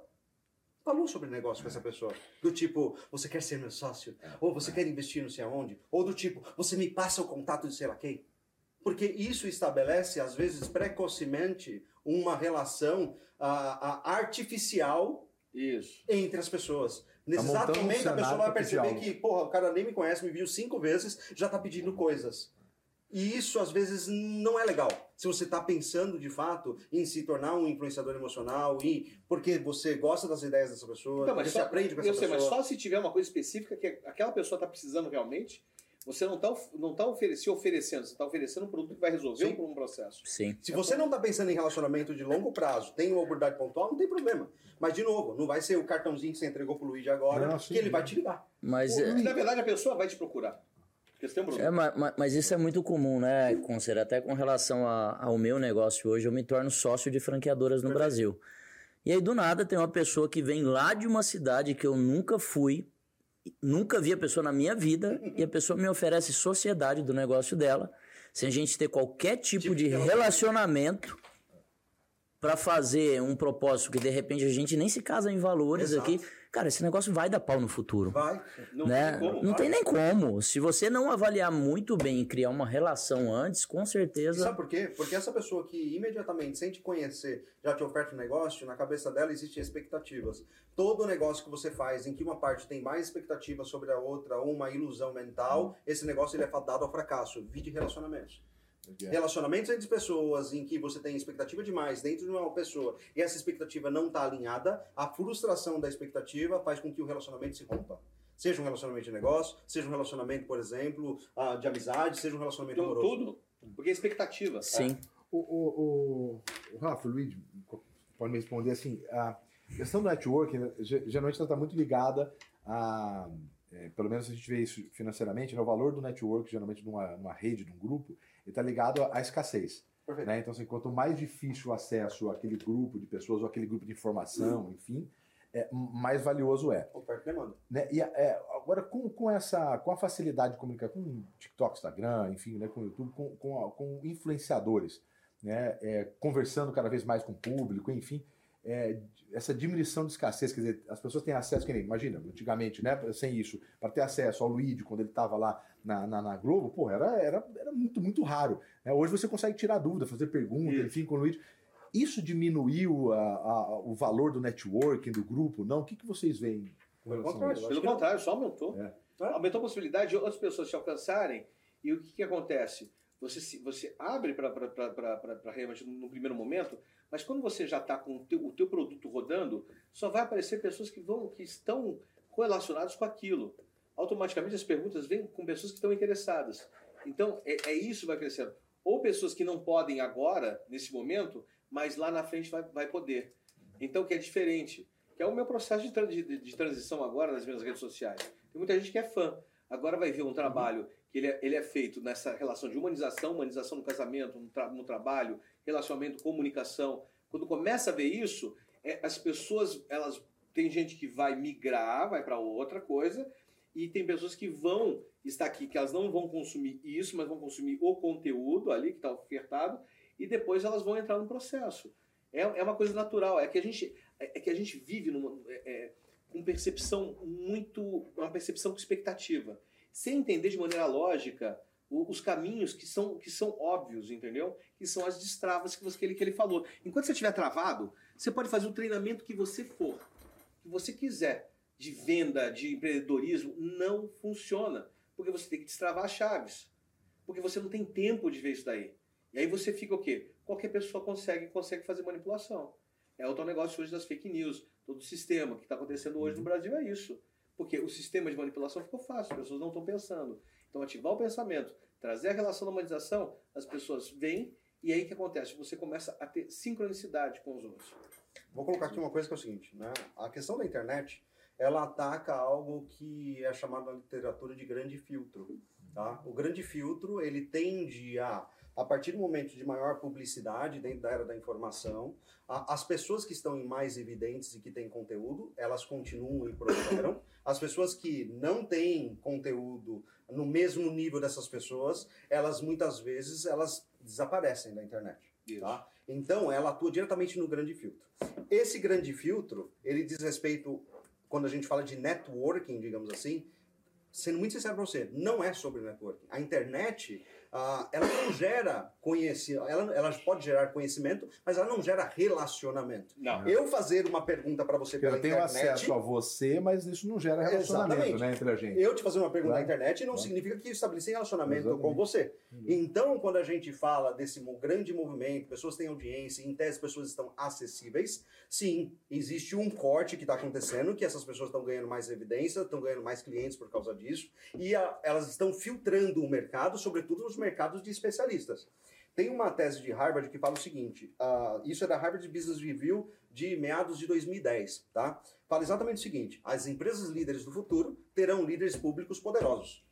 falou sobre negócio com essa pessoa. Do tipo, você quer ser meu sócio? Ou você quer investir não sei aonde? Ou do tipo, você me passa o contato de sei lá quem? Porque isso estabelece, às vezes, precocemente, uma relação ah, ah, artificial Isso. entre as pessoas. Nesse Tá exato montando um momento, a pessoa vai perceber artificial. que, porra, o cara nem me conhece, me viu cinco vezes, já tá pedindo coisas. E isso, às vezes, não é legal. Se você tá pensando, de fato, em se tornar um influenciador emocional, e porque você gosta das ideias dessa pessoa, Não, porque mas você só, aprende com eu essa sei, pessoa. mas só se tiver uma coisa específica que aquela pessoa está precisando realmente, você não está não tá ofere- se oferecendo, você está oferecendo um produto que vai resolver Sim. um, processo. Sim. Se você não tá pensando em relacionamento de longo prazo, tem uma oportunidade pontual, não tem problema. Mas, de novo, não vai ser o cartãozinho que você entregou pro Luigi agora, Não, que ele vai te ligar. Mas, Ou, é, Na verdade, a pessoa vai te procurar. É, ma- ma- mas isso é muito comum, né, Conselho? Até com relação a- ao meu negócio hoje, eu me torno sócio de franqueadoras no Brasil. E aí, do nada, tem uma pessoa que vem lá de uma cidade que eu nunca fui, nunca vi a pessoa na minha vida, e a pessoa me oferece sociedade do negócio dela, sem a gente ter qualquer tipo, Tipo de de relacionamento para fazer um propósito que de repente a gente nem se casa em valores Exato. aqui. Cara, esse negócio vai dar pau no futuro Vai. Não né? tem como. não vai. tem nem como. Se você não avaliar muito bem e criar uma relação antes, com E certeza. sabe por quê? Porque essa pessoa que imediatamente, sem te conhecer, já te oferta um negócio, na cabeça dela existem expectativas. Todo negócio que você faz em que uma parte tem mais expectativa sobre a outra ou uma ilusão mental, esse negócio ele é fadado ao fracasso. Vide relacionamentos. Relacionamentos entre pessoas em que você tem expectativa demais dentro de uma pessoa e essa expectativa não está alinhada, a frustração da expectativa faz com que o relacionamento se rompa. Seja um relacionamento de negócio, seja um relacionamento, por exemplo, ah, de amizade, seja um relacionamento Tudo, amoroso. tudo. Porque é expectativa. Sim. O, o, o, o Rafa, o Luigi, pode me responder assim, a questão do networking, né, ge- geralmente ela está muito ligada a, é, pelo menos a gente vê isso financeiramente, né, o valor do network, geralmente numa, numa rede, num grupo, ele está ligado à, escassez. Né? Então, assim, quanto mais difícil o acesso àquele grupo de pessoas ou aquele grupo de informação, enfim, é, mais valioso é. Oferta e demanda. Né? E é, agora, com, com, essa, com a facilidade de comunicar com TikTok, Instagram, enfim, né, com o YouTube, com, com, com influenciadores, né, é, conversando cada vez mais com o público, enfim, é, essa diminuição de escassez, quer dizer, as pessoas têm acesso, que nem, imagina, antigamente, né, sem isso, para ter acesso ao Luigi, quando ele estava lá na, na, na Globo, pô, era, era, era muito, muito raro. né? Hoje você consegue tirar dúvida, fazer pergunta, Isso. enfim, com o Luigi. Isso diminuiu a- a- o valor do networking, do grupo? Não? O que, que vocês veem? Pelo contrário, Pelo contrário, só aumentou. É. Aumentou a possibilidade de outras pessoas te alcançarem. E o que, que acontece? Você, se- você abre para realmente no primeiro momento, mas quando você já está com o teu, o teu produto rodando, só vai aparecer pessoas que vão que estão correlacionadas com aquilo. Automaticamente as perguntas vêm com pessoas que estão interessadas. Então é, é isso vai crescendo. Ou pessoas que não podem agora, nesse momento, mas lá na frente vai, vai poder. Então que é diferente. Que é o meu processo de, de, de transição agora nas minhas redes sociais. Tem muita gente que é fã. Agora vai ver um trabalho que ele é, ele é feito nessa relação de humanização, humanização no casamento, no, tra- no trabalho, relacionamento, comunicação. Quando começa a ver isso, é, as pessoas, elas tem gente que vai migrar, vai para outra coisa, e tem pessoas que vão estar aqui, que elas não vão consumir isso, mas vão consumir o conteúdo ali que está ofertado, e depois elas vão entrar no processo. É, é uma coisa natural, é que a gente, é, é que a gente vive numa, é, é, com percepção muito. uma percepção com expectativa. Sem entender de maneira lógica os caminhos que são, que são óbvios, entendeu? Que são as destravas que, você, que, ele, que ele falou. Enquanto você estiver travado, você pode fazer o treinamento que você for, que você quiser, de venda, de empreendedorismo, não funciona. Porque você tem que destravar as chaves. Porque você não tem tempo de ver isso daí. E aí você fica o quê? Qualquer pessoa consegue, consegue fazer manipulação. É o tal negócio hoje das fake news. Todo o sistema que está acontecendo hoje no Brasil é isso. Porque o sistema de manipulação ficou fácil, as pessoas não estão pensando. Então, ativar o pensamento, trazer a relação da humanização, as pessoas vêm e aí o que acontece? Você começa a ter sincronicidade com os outros. Vou colocar aqui uma coisa que é o seguinte, né? A questão da internet, ela ataca algo que é chamado na literatura de grande filtro, tá? O grande filtro, ele tende a, a partir do momento de maior publicidade dentro da era da informação, a- as pessoas que estão em mais evidentes e que têm conteúdo, elas continuam e prosperam. As pessoas que não têm conteúdo no mesmo nível dessas pessoas, elas muitas vezes elas desaparecem da internet. Isso. Tá? Então, ela atua diretamente no grande filtro. Esse grande filtro, ele diz respeito, quando a gente fala de networking, digamos assim, sendo muito sincero para você, não é sobre networking. A internet, ah, ela não gera conhecimento, ela, ela pode gerar conhecimento, mas ela não gera relacionamento. Não. Eu fazer uma pergunta para você Porque pela eu tenho internet... acesso a você, mas isso não gera relacionamento Exatamente. né, entre a gente. Eu te fazer uma pergunta Claro. na internet não Claro. significa que eu estabeleci relacionamento Exatamente. com você. Então, quando a gente fala desse grande movimento, pessoas têm audiência, em tese pessoas estão acessíveis, sim, existe um corte que está acontecendo, que essas pessoas estão ganhando mais evidência, estão ganhando mais clientes por causa disso, e a- elas estão filtrando o mercado, sobretudo os mercados de especialistas. Tem uma tese de Harvard que fala o seguinte, ah, isso é da Harvard Business Review de meados de 2010, tá? Fala exatamente o seguinte, as empresas líderes do futuro terão líderes públicos poderosos.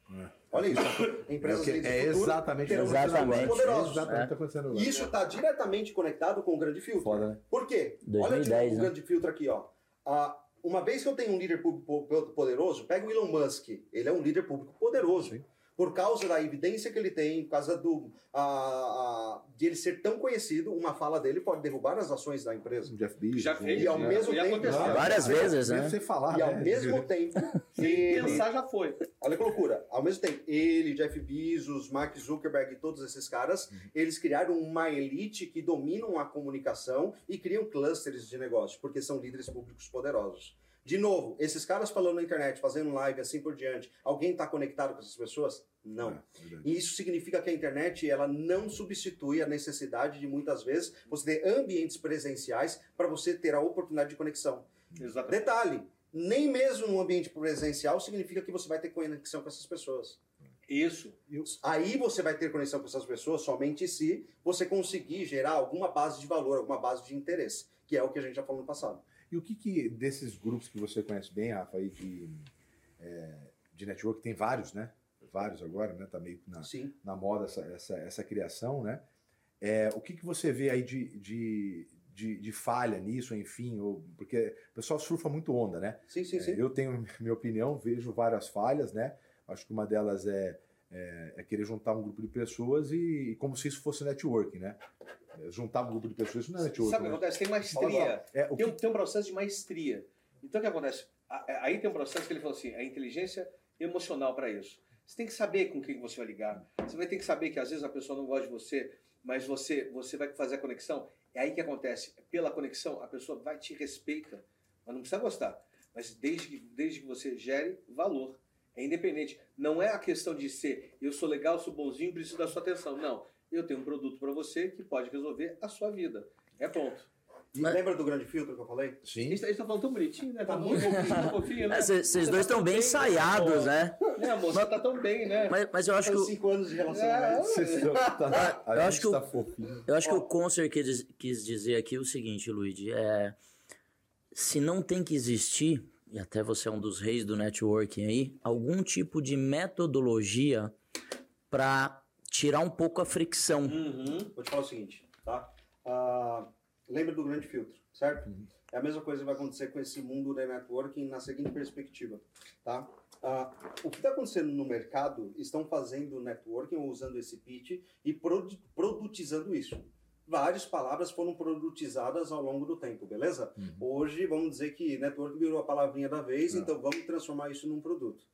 Olha isso, É, empresas o que- líderes é do futuro exatamente terão Exatamente. líderes É poderosos. exatamente acontecendo agora. Isso está diretamente conectado com o grande filtro. Foda, né? Por quê? 2010, Olha novo o né? grande filtro aqui, ó. Ah, uma vez que eu tenho um líder público po- poderoso, pega o Elon Musk. Ele é um líder público poderoso. Sim. Por causa da evidência que ele tem, por causa do, ah, ah, de ele ser tão conhecido, uma fala dele pode derrubar as ações da empresa. O Jeff Bezos. Já o- fez, E ao já- mesmo já tempo- aconteceu. Não, Várias vezes, né? sem falar, E ao né? mesmo tempo, Sem ele, pensar já foi. Olha que loucura. Ao mesmo tempo, ele, Jeff Bezos, Mark Zuckerberg e todos esses caras, eles criaram uma elite que dominam a comunicação e criam clusters de negócio, porque são líderes públicos poderosos. De novo, esses caras falando na internet, fazendo live assim por diante, alguém está conectado com essas pessoas? Não. É, verdade. E isso significa que a internet ela não substitui a necessidade de muitas vezes você ter ambientes presenciais para você ter a oportunidade de conexão. Exatamente. Detalhe, nem mesmo no ambiente presencial significa que você vai ter conexão com essas pessoas. Isso. Aí você vai ter conexão com essas pessoas somente se você conseguir gerar alguma base de valor, alguma base de interesse, que é o que a gente já falou no passado. E o que, que desses grupos que você conhece bem, Rafa, aí de, é, de network, tem vários, né? Vários agora, né? Tá meio na, Sim. na moda essa, essa, essa criação, né? É, o que, que você vê aí de, de, de, de falha nisso, enfim? Ou, porque o pessoal surfa muito onda, né? Sim, sim, É, sim. eu tenho minha opinião, vejo várias falhas, né? Acho que uma delas é, é, é querer juntar um grupo de pessoas e, e como se isso fosse networking, né? É, Juntar um grupo de pessoas, isso não é. Sabe o que acontece? Tem maestria. É, o Tem, que- um, tem um processo de maestria. Então o que acontece? A- Aí tem um processo que ele falou assim: a inteligência emocional para isso. Você tem que saber com quem você vai ligar. Você vai ter que saber que às vezes a pessoa não gosta de você, mas você, você vai fazer a conexão. É aí que acontece. Pela conexão, a pessoa vai te respeita, mas não precisa gostar. Mas desde que, desde que você gere valor. É independente. Não é a questão de ser eu sou legal, sou bonzinho, preciso da sua atenção. Não. Eu tenho um produto para você que pode resolver a sua vida. É ponto. E Mas- lembra do grande filtro que eu falei? Sim. Eles estão falando tão bonitinho, né? Tá muito fofinho, tão fofinho, né? Vocês Você dois tá estão tão bem né, ensaiados, né? Né, amor? Você tá tão bem, né? Mas, mas eu acho que Faz cinco anos de relacionamento. Tá- a eu gente acho que o- tá fofinho. Eu acho que o Concer quis, quis dizer aqui o seguinte, Luigi, é, se não tem que existir, e até você é um dos reis do networking aí, algum tipo de metodologia para tirar um pouco a fricção. Uhum. Vou te falar o seguinte, tá? Ah, lembra do grande filtro, certo? É a mesma coisa que vai acontecer com esse mundo da networking na seguinte perspectiva, tá? Ah, o que está acontecendo no mercado estão fazendo networking ou usando esse pitch e produ- produtizando isso. Várias palavras foram produtizadas ao longo do tempo, beleza? Hoje, vamos dizer que network virou a palavrinha da vez, É. então vamos transformar isso num produto.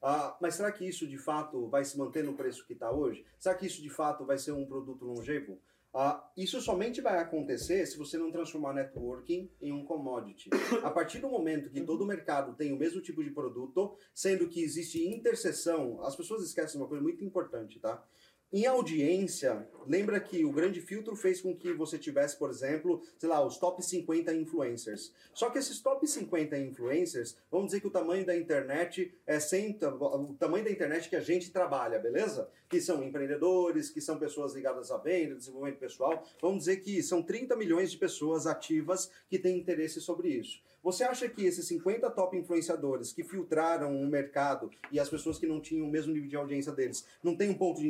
Ah, mas será que isso de fato vai se manter no preço que está hoje? Será que isso de fato vai ser um produto longevo? Ah, isso somente vai acontecer se você não transformar networking em um commodity. A partir do momento que todo o mercado tem o mesmo tipo de produto, sendo que existe interseção, as pessoas esquecem uma coisa muito importante, tá? Em audiência, lembra que o grande filtro fez com que você tivesse, por exemplo, sei lá, os top 50 influencers. Só que esses top 50 influencers, vamos dizer que o tamanho da internet é 100, o tamanho da internet que a gente trabalha, beleza? Que são empreendedores, que são pessoas ligadas à venda, desenvolvimento pessoal. Vamos dizer que são 30 milhões de pessoas ativas que têm interesse sobre isso. Você acha que esses 50 top influenciadores que filtraram o mercado e as pessoas que não tinham o mesmo nível de audiência deles, não tem um ponto de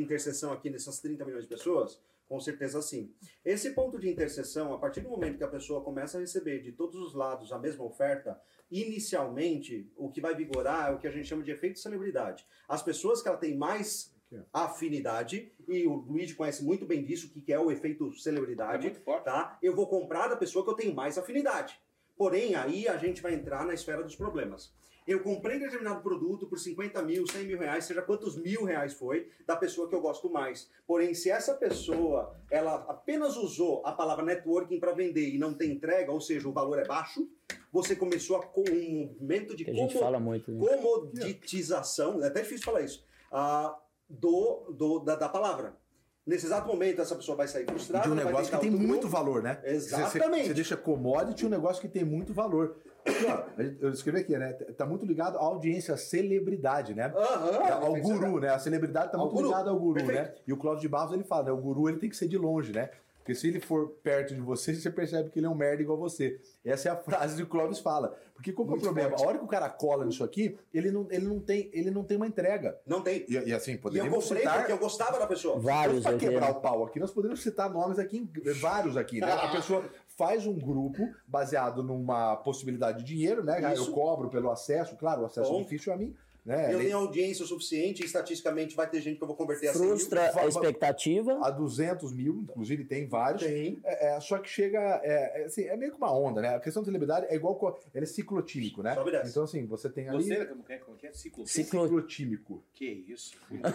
interseção aqui nessas 30 milhões de pessoas? Com certeza sim. Esse ponto de interseção, a partir do momento que a pessoa começa a receber de todos os lados a mesma oferta, inicialmente o que vai vigorar é o que a gente chama de efeito celebridade. As pessoas que ela tem mais afinidade, e o Luigi conhece muito bem disso, o que é o efeito É celebridade, muito forte. tá? Eu vou comprar da pessoa que eu tenho mais afinidade. Porém, aí a gente vai entrar na esfera dos problemas. Eu comprei determinado produto por 50 mil, 100 mil reais, seja quantos mil reais foi, da pessoa que eu gosto mais. Porém, se essa pessoa, ela apenas usou a palavra networking para vender e não tem entrega, ou seja, o valor é baixo, você começou a com um movimento de Que a gente como- fala muito, né? comoditização, é até difícil falar isso, ah, do, do, da, da palavra. Nesse exato momento, essa pessoa vai sair frustrada. de um vai negócio que tem muito grupo. valor, né? Exatamente. Você, você deixa commodity um negócio que tem muito valor. Eu escrevi aqui, né? Tá muito ligado à audiência, à celebridade, né? Aham, É, ao guru, né? A celebridade tá Ao muito guru. ligada ao guru, né? E o Cláudio de Barros, ele fala, né? O guru, ele tem que ser de longe, né? Porque se ele for perto de você, você percebe que ele é um merda igual você. Essa é a frase que o Clóvis fala. Porque qual que é o problema? forte. A hora que o cara cola nisso aqui, ele não, ele não, tem, ele não tem uma entrega. Não tem. E, e assim, E eu poderíamos comprei citar... porque eu gostava da pessoa. Vários Para aqui, quebrar né? o pau aqui, nós poderíamos citar nomes aqui, vários aqui, né? A pessoa faz um grupo baseado numa possibilidade de dinheiro, né? Ah, Eu Isso. cobro pelo acesso, claro, o acesso Bom. é difícil a mim, né? Eu tenho audiência o suficiente, estatisticamente vai ter gente que eu vou converter a 100 mil. Frustra a expectativa. A 200 mil, inclusive tem vários. Tem. É, é, só que chega. É, é, assim, é meio que uma onda, né? A questão da celebridade é igual. co- Ele é ciclotímico, né? Sobe e desce. Então, assim, você tem ali. Você, como que é? Como que é? Ciclo. Ciclo- Ciclotímico. Que isso?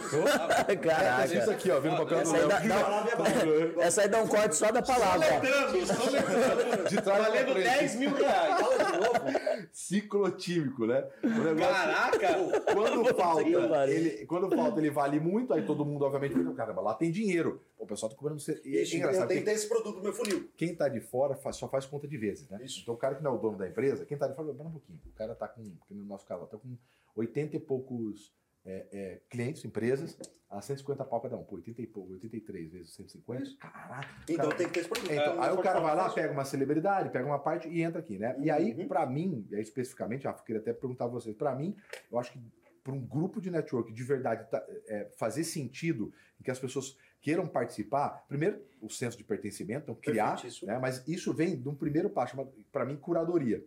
É, Caraca. isso aqui, ó, vendo papel do Essa aí Léo. é. Essa aí dá um corte só da palavra. Letrando, só letrando. De trás Valendo frente. 10 mil reais. Fala de novo. Ciclotímico, né? Negócio- Caraca! Quando falta, ele, quando falta, ele vale muito, aí todo mundo, obviamente, pensa, caramba, lá tem dinheiro. O pessoal tá cobrando. você- E é Isso, eu engraçado, ter esse produto no meu funil. quem tá de fora faz- só faz conta de vezes, né? Isso. Então o cara que não é o dono da empresa, quem tá de fora, pera um pouquinho. O cara tá com, no nosso caso, tá com 80 e poucos é, é, clientes, empresas, a 150 pau cada um. Pô, 80 e pouco, 83 vezes 150. Isso. Caraca. Então cara- tem que ter esse produto. então, aí o cara vai lá, pega uma celebridade, pega uma parte e entra aqui, né? E aí, Uhum. pra mim, e aí especificamente, ah, queria até perguntar a vocês, pra mim, eu acho que para um grupo de network de verdade tá, é, fazer sentido, que as pessoas queiram participar, primeiro, o senso de pertencimento, então criar, né, mas isso vem de um primeiro passo, para mim, curadoria.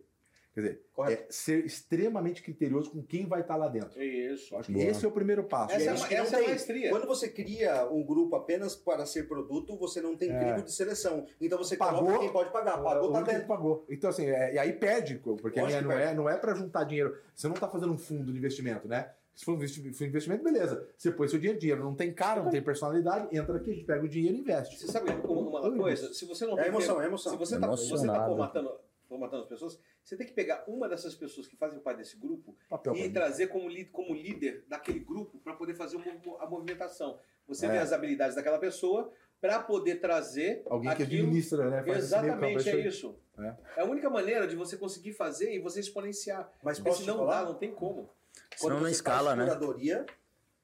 Quer dizer, Correto. é ser extremamente criterioso com quem vai estar lá dentro. É isso. Acho que esse é o primeiro passo. Essa é uma- essa é a tem. maestria. Quando você cria um grupo apenas para ser produto, você não tem É. crivo de seleção. Então você Pagou, coloca quem pode pagar. Pagou, o tá dentro. pagou. Então, assim, é- e aí perde, porque não que é, não é para juntar dinheiro. Você não está fazendo um fundo de investimento, né? Se for um investimento, beleza. Você põe seu dinheiro, dinheiro não tem cara, não tem personalidade, entra aqui, a gente pega o dinheiro e investe. Você sabe uma, uma coisa? Se você não É tem emoção, é emoção. Se você está você tá Emocionado. Formatando, formatando as pessoas, você tem que pegar uma dessas pessoas que fazem parte desse grupo Papel e trazer como, como líder daquele grupo para poder fazer a movimentação. Você É. vê as habilidades daquela pessoa para poder trazer Alguém que aquilo- administra, né? Faz Exatamente, é aí. isso. É. É. a única maneira de você conseguir fazer e você exponenciar. Mas Porque te senão falar? dá, não tem como. Senão não você escala, faz né? curadoria,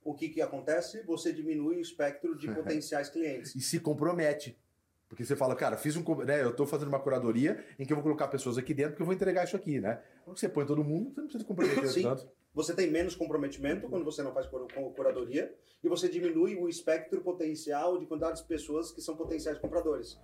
o que, que acontece? Você diminui o espectro de potenciais clientes. E se compromete. Porque você fala, cara, fiz um. Né, eu tô fazendo uma curadoria em que eu vou colocar pessoas aqui dentro porque eu vou entregar isso aqui, né? Quando você põe todo mundo, você não precisa comprometer Sim. tanto. Você tem menos comprometimento quando você não faz curadoria e você diminui o espectro potencial de quantidade de pessoas que são potenciais compradores.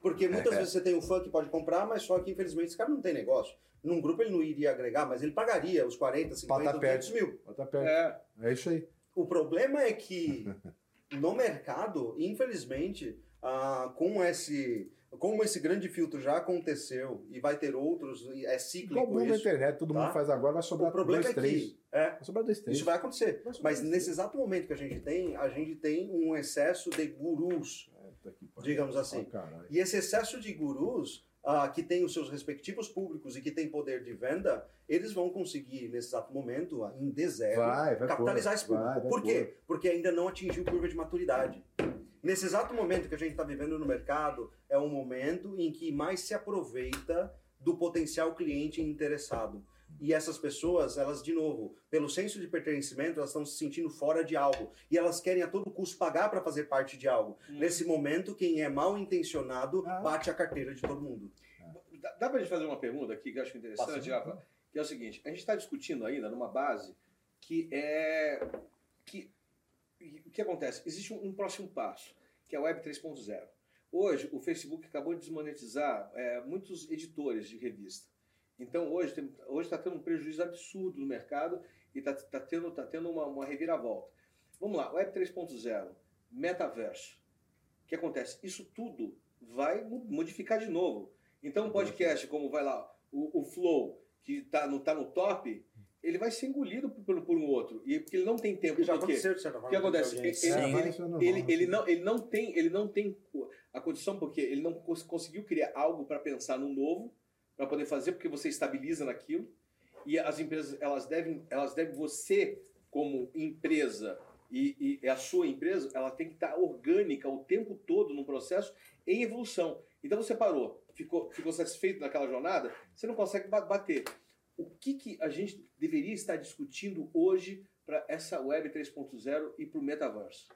Porque muitas É. vezes você tem um fã que pode comprar, mas só que infelizmente esse cara não tem negócio. Num grupo ele não iria agregar, mas ele pagaria os 40, 50, Bata perto. 200 mil. É. É isso aí. O problema é que no mercado, infelizmente, ah, com esse como esse grande filtro já aconteceu e vai ter outros, é cíclico da isso. internet, todo tá? mundo faz agora, vai sobrar O problema dois, é três. que é, Vai sobrar dois, três. isso vai acontecer. Vai Mas dois, nesse exato momento que a gente tem, a gente tem um excesso de gurus, que pariu. digamos assim. Ah. E esse excesso de gurus, ah, que tem os seus respectivos públicos e que tem poder de venda, eles vão conseguir, nesse exato momento, em D0, Vai, vai capitalizar pôr. esse público. Vai, vai Por quê? Porque ainda não atingiu curva de maturidade. Nesse exato momento que a gente está vivendo no mercado, é um momento em que mais se aproveita do potencial cliente interessado. E essas pessoas, elas, de novo, pelo senso de pertencimento, elas estão se sentindo fora de algo. E elas querem a todo custo pagar para fazer parte de algo. Hum. Nesse momento, quem é mal intencionado Ah. bate a carteira de todo mundo. Dá, dá pra gente fazer uma pergunta aqui que eu acho interessante, Rafa? Que é o seguinte: a gente está discutindo ainda numa base que é. que O que acontece? Existe um, um próximo passo, que é a Web 3.0. Hoje, o Facebook acabou de desmonetizar é, muitos editores de revista. Então, hoje está hoje tá tendo um prejuízo absurdo no mercado e está tá tendo, tá tendo uma, uma reviravolta. Vamos lá, Web 3.0, metaverso. O que acontece? Isso tudo vai modificar de novo. Então, um podcast como vai lá, o, o Flow, que está no, tá no top, ele vai ser engolido por, por um outro. E porque ele não tem tempo. Já aconteceu, de certa forma. O que acontece? Ele. É, ele- isso é ele, ele não, ele não tem, ele não tem a condição porque ele não cons- conseguiu criar algo para pensar no novo, para poder fazer, porque você estabiliza naquilo. E as empresas, elas devem, elas devem você como empresa e, e a sua empresa, ela tem que estar orgânica o tempo todo no processo em evolução. Então você parou, ficou, ficou satisfeito naquela jornada, você não consegue ba- bater. O que, que a gente deveria estar discutindo hoje para essa web 3.0 e para o metaverso?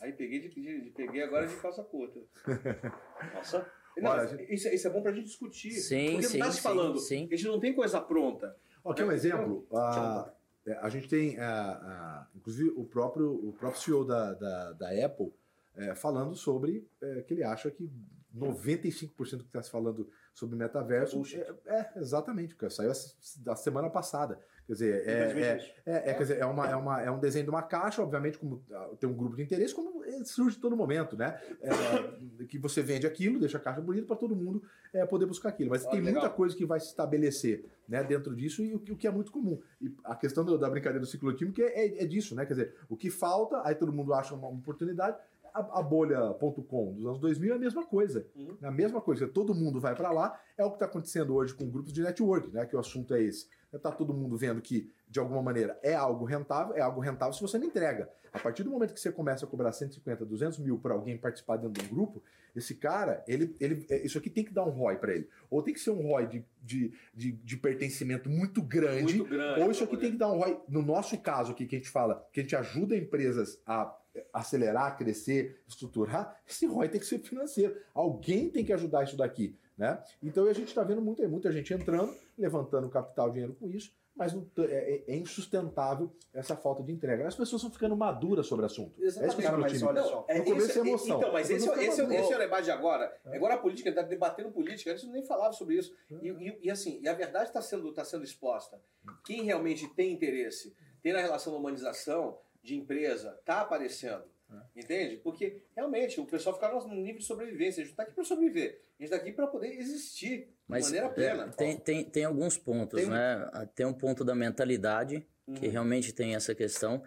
Aí peguei, de, de- de- peguei agora de calça curta. Nossa. Não, Olha, a gente- isso, isso é bom para a gente discutir. Sim, porque sim, não está se sim, falando. sim. A gente não tem coisa pronta. Ó, Aqui é um exemplo. A, é, a gente tem, a, a- inclusive, o próprio, o próprio CEO da, da, da Apple é, falando sobre é, que ele acha que 95% do que está se falando sobre metaverso Bullshit. é, é, exatamente, cara, saiu da semana passada. Quer dizer, é, é, isso. é, é, quer dizer, é, uma, é, uma, é um desenho de uma caixa, obviamente, como ah, tem um grupo de interesse, como ele surge todo momento, né? É, que você vende aquilo, deixa a caixa bonita para todo mundo é, poder buscar aquilo. Mas Ah, tem legal. muita coisa que vai se estabelecer né, dentro disso e o, que- o que é muito comum. E a questão do- da brincadeira do ciclo químico é, é- é disso, né? Quer dizer, o que falta, aí todo mundo acha uma oportunidade. A, a bolha.com dos anos 2000 é a mesma coisa. Uhum. É a mesma coisa. Todo mundo vai para lá. É o que está acontecendo hoje com grupos de network, né? Que o assunto é esse. Está todo mundo vendo que, de alguma maneira, é algo rentável. É algo rentável se você não entrega. A partir do momento que você começa a cobrar 150, 200 mil para alguém participar dentro de um grupo, esse cara, ele, ele, é, isso aqui tem que dar um ROI para ele. Ou tem que ser um ROI de, de, de, de pertencimento muito grande, Muito grande. ou isso aqui tem que dar um ROI. No nosso caso aqui, que a gente fala, que a gente ajuda empresas a acelerar, crescer, estruturar, esse ROI tem que ser financeiro. Alguém tem que ajudar isso daqui. Né? Então a gente está vendo muita, muita gente entrando, levantando capital, dinheiro com isso, mas não, é, é, insustentável essa falta de entrega. As pessoas estão ficando maduras sobre o assunto. Exatamente. É isso que mas olha É, no começo é emoção. Então, mas esse, esse, esse, esse é o debate de agora. É. Agora a política está debatendo política. Antes nem falava sobre isso. E, e, e, assim, e a verdade está sendo, tá sendo exposta. Quem realmente tem interesse, tem na relação da humanização de empresa, está aparecendo. É. Entende? Porque realmente o pessoal fica no nível de sobrevivência. A gente está aqui para sobreviver. A gente está aqui para poder existir Mas, de maneira é, plena. tem, tem, tem alguns pontos, tem... né? Tem um ponto da mentalidade, uhum. que realmente tem essa questão.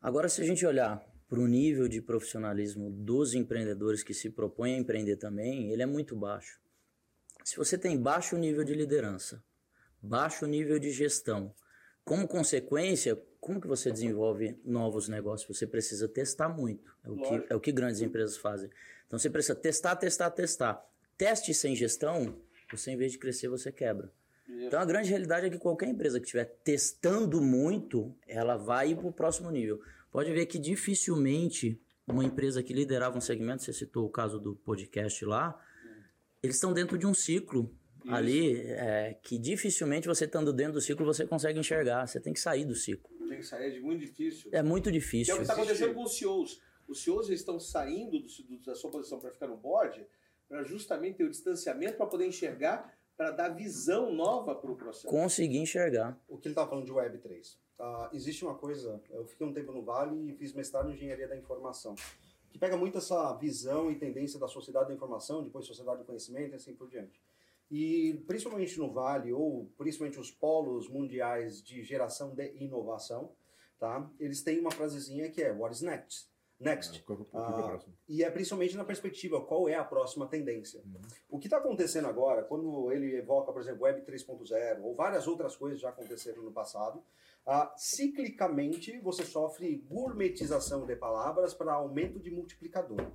Agora, se a gente olhar para o nível de profissionalismo dos empreendedores que se propõem a empreender também, ele é muito baixo. Se você tem baixo nível de liderança, baixo nível de gestão, como consequência, como que você desenvolve novos negócios? Você precisa testar muito. É o, que, é o que grandes empresas fazem. Então você precisa testar, testar, testar. Teste sem gestão, você em vez de crescer, você quebra. Isso. Então a grande realidade é que qualquer empresa que estiver testando muito, ela vai ir para o próximo nível. Pode ver que dificilmente uma empresa que liderava um segmento, você citou o caso do podcast lá, eles estão dentro de um ciclo Isso. ali é, que dificilmente você estando dentro do ciclo você consegue enxergar. Você tem que sair do ciclo tem que sair, é muito difícil. É muito difícil. Que é o que está acontecendo com os CEOs. Os CEOs estão saindo do, do, da sua posição para ficar no board para justamente ter o distanciamento para poder enxergar, para dar visão nova para o processo. Conseguir enxergar. O que ele estava falando de Web3. Uh, ah, existe uma coisa, eu fiquei um tempo no Vale e fiz mestrado em Engenharia da Informação, que pega muito essa visão e tendência da sociedade da informação, depois sociedade do conhecimento e assim por diante. E principalmente no Vale, ou principalmente os polos mundiais de geração de inovação, tá? eles têm uma frasezinha que é What is next? Next. É, é ah, e é principalmente na perspectiva, qual é a próxima tendência. Uhum. O que está acontecendo agora, quando ele evoca, por exemplo, Web 3.0, ou várias outras coisas já aconteceram no passado, ah, ciclicamente você sofre gourmetização de palavras para aumento de multiplicador.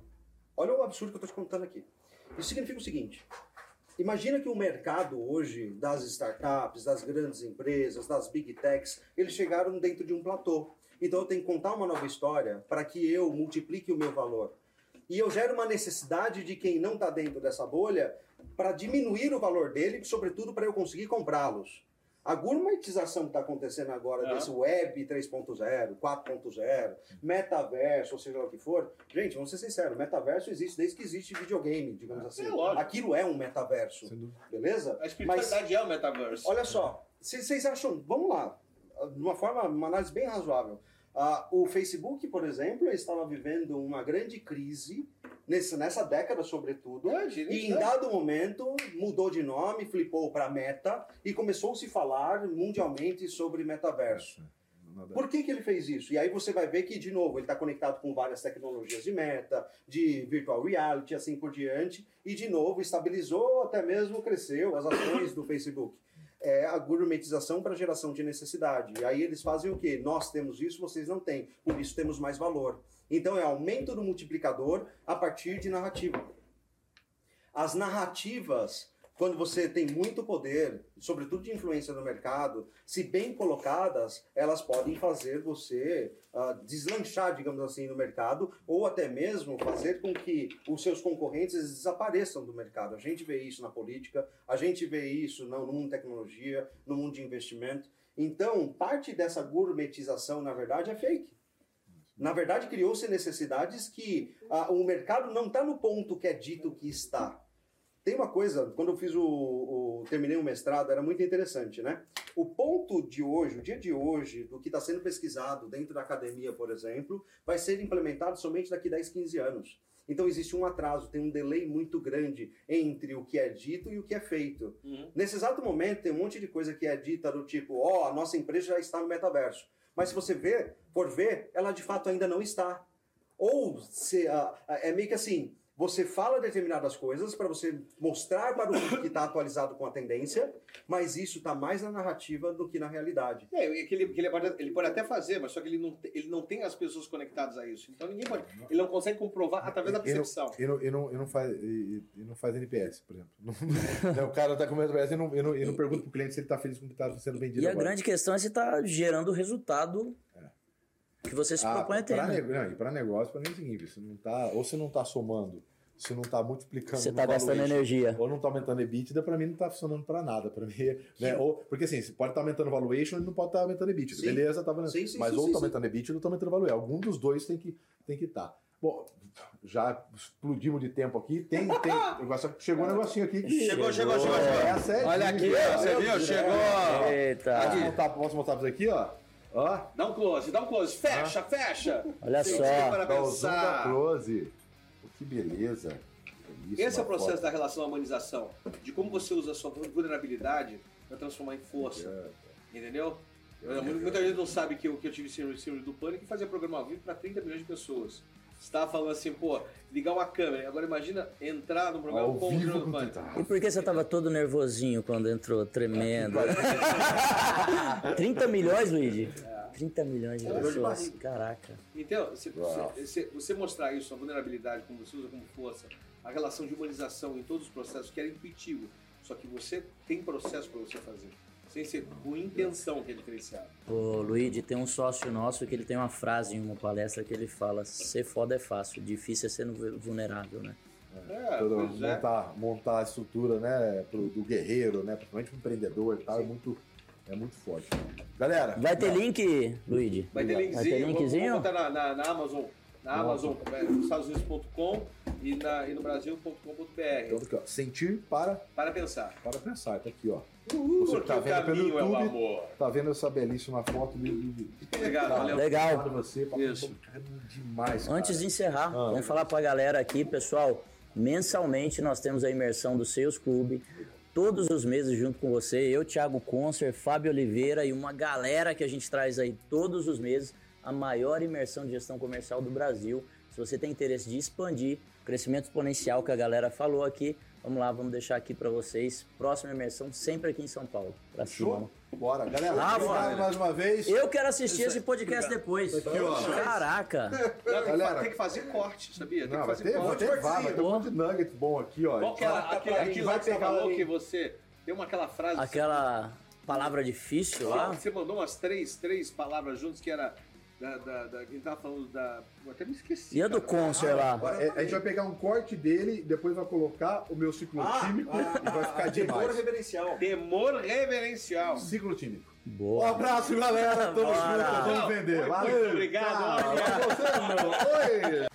Olha o absurdo que eu estou te contando aqui. Isso significa o seguinte: Imagina que o mercado hoje das startups, das grandes empresas, das big techs, eles chegaram dentro de um platô. Então eu tenho que contar uma nova história para que eu multiplique o meu valor. E eu gero uma necessidade de quem não está dentro dessa bolha para diminuir o valor dele, sobretudo para eu conseguir comprá-los. A gourmetização que está acontecendo agora desse web 3.0, 4.0, metaverso, ou seja lá o que for, gente, vamos ser sinceros, metaverso existe desde que existe videogame, digamos é, assim. É Aquilo é um metaverso, beleza? A espiritualidade Mas, é o metaverso. Olha só, vocês acham, vamos lá, de uma forma, uma análise bem razoável, Uh, o Facebook, por exemplo, estava vivendo uma grande crise nessa, nessa década, sobretudo, é, e em dado momento mudou de nome, flipou para Meta e começou a se falar mundialmente sobre metaverso. Por que, que ele fez isso? E aí você vai ver que, de novo, ele está conectado com várias tecnologias de meta, de virtual reality, assim por diante, e de novo estabilizou, até mesmo cresceu as ações do Facebook é a gourmetização para geração de necessidade. E aí eles fazem o quê? Nós temos isso, vocês não têm, por isso temos mais valor. Então é aumento do multiplicador a partir de narrativa. As narrativas quando você tem muito poder, sobretudo de influência no mercado, se bem colocadas, elas podem fazer você uh, deslanchar, digamos assim, no mercado, ou até mesmo fazer com que os seus concorrentes desapareçam do mercado. A gente vê isso na política, a gente vê isso no mundo de tecnologia, no mundo de investimento. Então, parte dessa gourmetização, na verdade, é fake. Na verdade, criou-se necessidades que uh, o mercado não está no ponto que é dito que está. Tem uma coisa, quando eu fiz o, o, terminei o mestrado, era muito interessante, né? O ponto de hoje, o dia de hoje, do que está sendo pesquisado dentro da academia, por exemplo, vai ser implementado somente daqui 10, 15 anos. Então existe um atraso, tem um delay muito grande entre o que é dito e o que é feito. Uhum. Nesse exato momento tem um monte de coisa que é dita do tipo, ó, oh, a nossa empresa já está no metaverso. Mas se você ver, for ver, ela de fato ainda não está. Ou se, uh, é meio que assim, você fala determinadas coisas para você mostrar para o mundo que está atualizado com a tendência, mas isso está mais na narrativa do que na realidade. É, que ele, que ele, pode, ele pode até fazer, mas só que ele não, ele não tem as pessoas conectadas a isso. Então ninguém pode. Ele não consegue comprovar através da percepção. E não, e não, e não, faz, e, e não faz NPS, por exemplo. Não, o cara está com NPS e não, e não, e não pergunta para o cliente se ele está feliz com o que está sendo vendido. E agora. a grande questão é se está gerando resultado que você se ah, propõe a ter. Né? E para negócio, para mim é o seguinte: você não tá, ou você não está somando se não está multiplicando. Você no tá gastando energia. Ou não está aumentando EBITDA, para mim não está funcionando para nada. Para mim, né? ou, porque assim, você pode estar aumentando valuation e não pode estar aumentando EBITDA. Sim. Beleza, tá valendo. Sim, sim, Mas sim, ou está aumentando EBITDA ou está aumentando valuation. Algum dos dois tem que tem que estar. Bom, já explodimos de tempo aqui. Tem, tem. agora Chegou um negocinho aqui que. Chegou, chegou, chegou, chegou. É Olha aqui, ó, você viu? Chegou. Eita. Posso montar, posso montar pra você aqui, ó? Ó. Dá um close, dá um close. Fecha, fecha. Olha Tem só. para Dá da pensar. close. Pô, Que beleza. Belíssima Esse é o processo foto. da relação à humanização. De como você usa a sua vulnerabilidade para transformar em força. Entendeu? Eu- Muita gente não sabe que eu, que eu tive síndrome, síndrome do pânico e fazia programa ao vivo para 30 milhões de pessoas. Você tava falando assim, pô, ligar uma câmera. Agora imagina entrar no programa Ao com o com pânico. E por que você tava todo nervosinho quando entrou, tremendo? 30 milhões, Luigi? 30 milhões de É, pessoas. Caraca. Então, você, Uau. você- você- você mostrar isso, a vulnerabilidade, como você usa como força, a relação de humanização em todos os processos, que era intuitivo. Só que você tem processo para você fazer. Sem ser com intenção que é diferenciado. Ô, Luigi, tem um sócio nosso que ele tem uma frase em uma palestra que ele fala: ser foda é fácil, difícil é ser vulnerável, né? É, Todo- pois é. montar, montar a estrutura né, pro, do guerreiro, né, principalmente pro empreendedor e tal, é muito, é muito forte. Galera, Vai ter link, Luigi? Vai ter linkzinho, Vai ter linkzinho? Vamos botar na, na, na Amazon, na Amazon, é, nos Estados Unidos.com e, na, e no Brasil.com.br. então, aqui, ó, sentir para, Para pensar. para pensar. Tá aqui, ó. Uhul, Você tá vendo pelo caminho é o YouTube, amor. Tá vendo essa belíssima foto de, de, de Obrigado, valeu. Legal. Obrigado a você, papo Isso. cara, demais. Cara. Antes de encerrar, Ah. vamos falar pra galera aqui, pessoal. Mensalmente nós temos a imersão do Sales Clube. Todos os meses junto com você, eu, Thiago Concer, Fábio Oliveira e uma galera que a gente traz aí todos os meses, a maior imersão de gestão comercial do Brasil. Se você tem interesse de expandir, crescimento exponencial que a galera falou aqui, vamos lá, vamos deixar aqui pra vocês. Próxima imersão sempre aqui em São Paulo. Pra cima. Show? Bora, galera. Ah, obrigado bora. mais uma vez. Eu quero assistir esse podcast depois. ó. Caraca. Que, Galera. tem que fazer corte, sabia? Tem Não, que vai fazer ter, vai corte. ter, vai, vai ter um monte de nugget bom aqui, ó. Qual que era Vai- aquele, a gente aquele vai que falou que você tem uma aquela frase. Aquela palavra difícil lá. Você mandou umas três, três palavras juntos que era da, da, da quem tava falando da. Eu até me esqueci. E a do. Concer lá? É, A gente vai pegar um corte dele, depois vai colocar o meu ciclotímico e vai ficar Temor demais. reverencial. Temor reverencial. Ciclotímico. Um Boa. abraço, galera. Tamo junto, vamos vender. Muito Valeu. obrigado, Tchau. meu. Oi.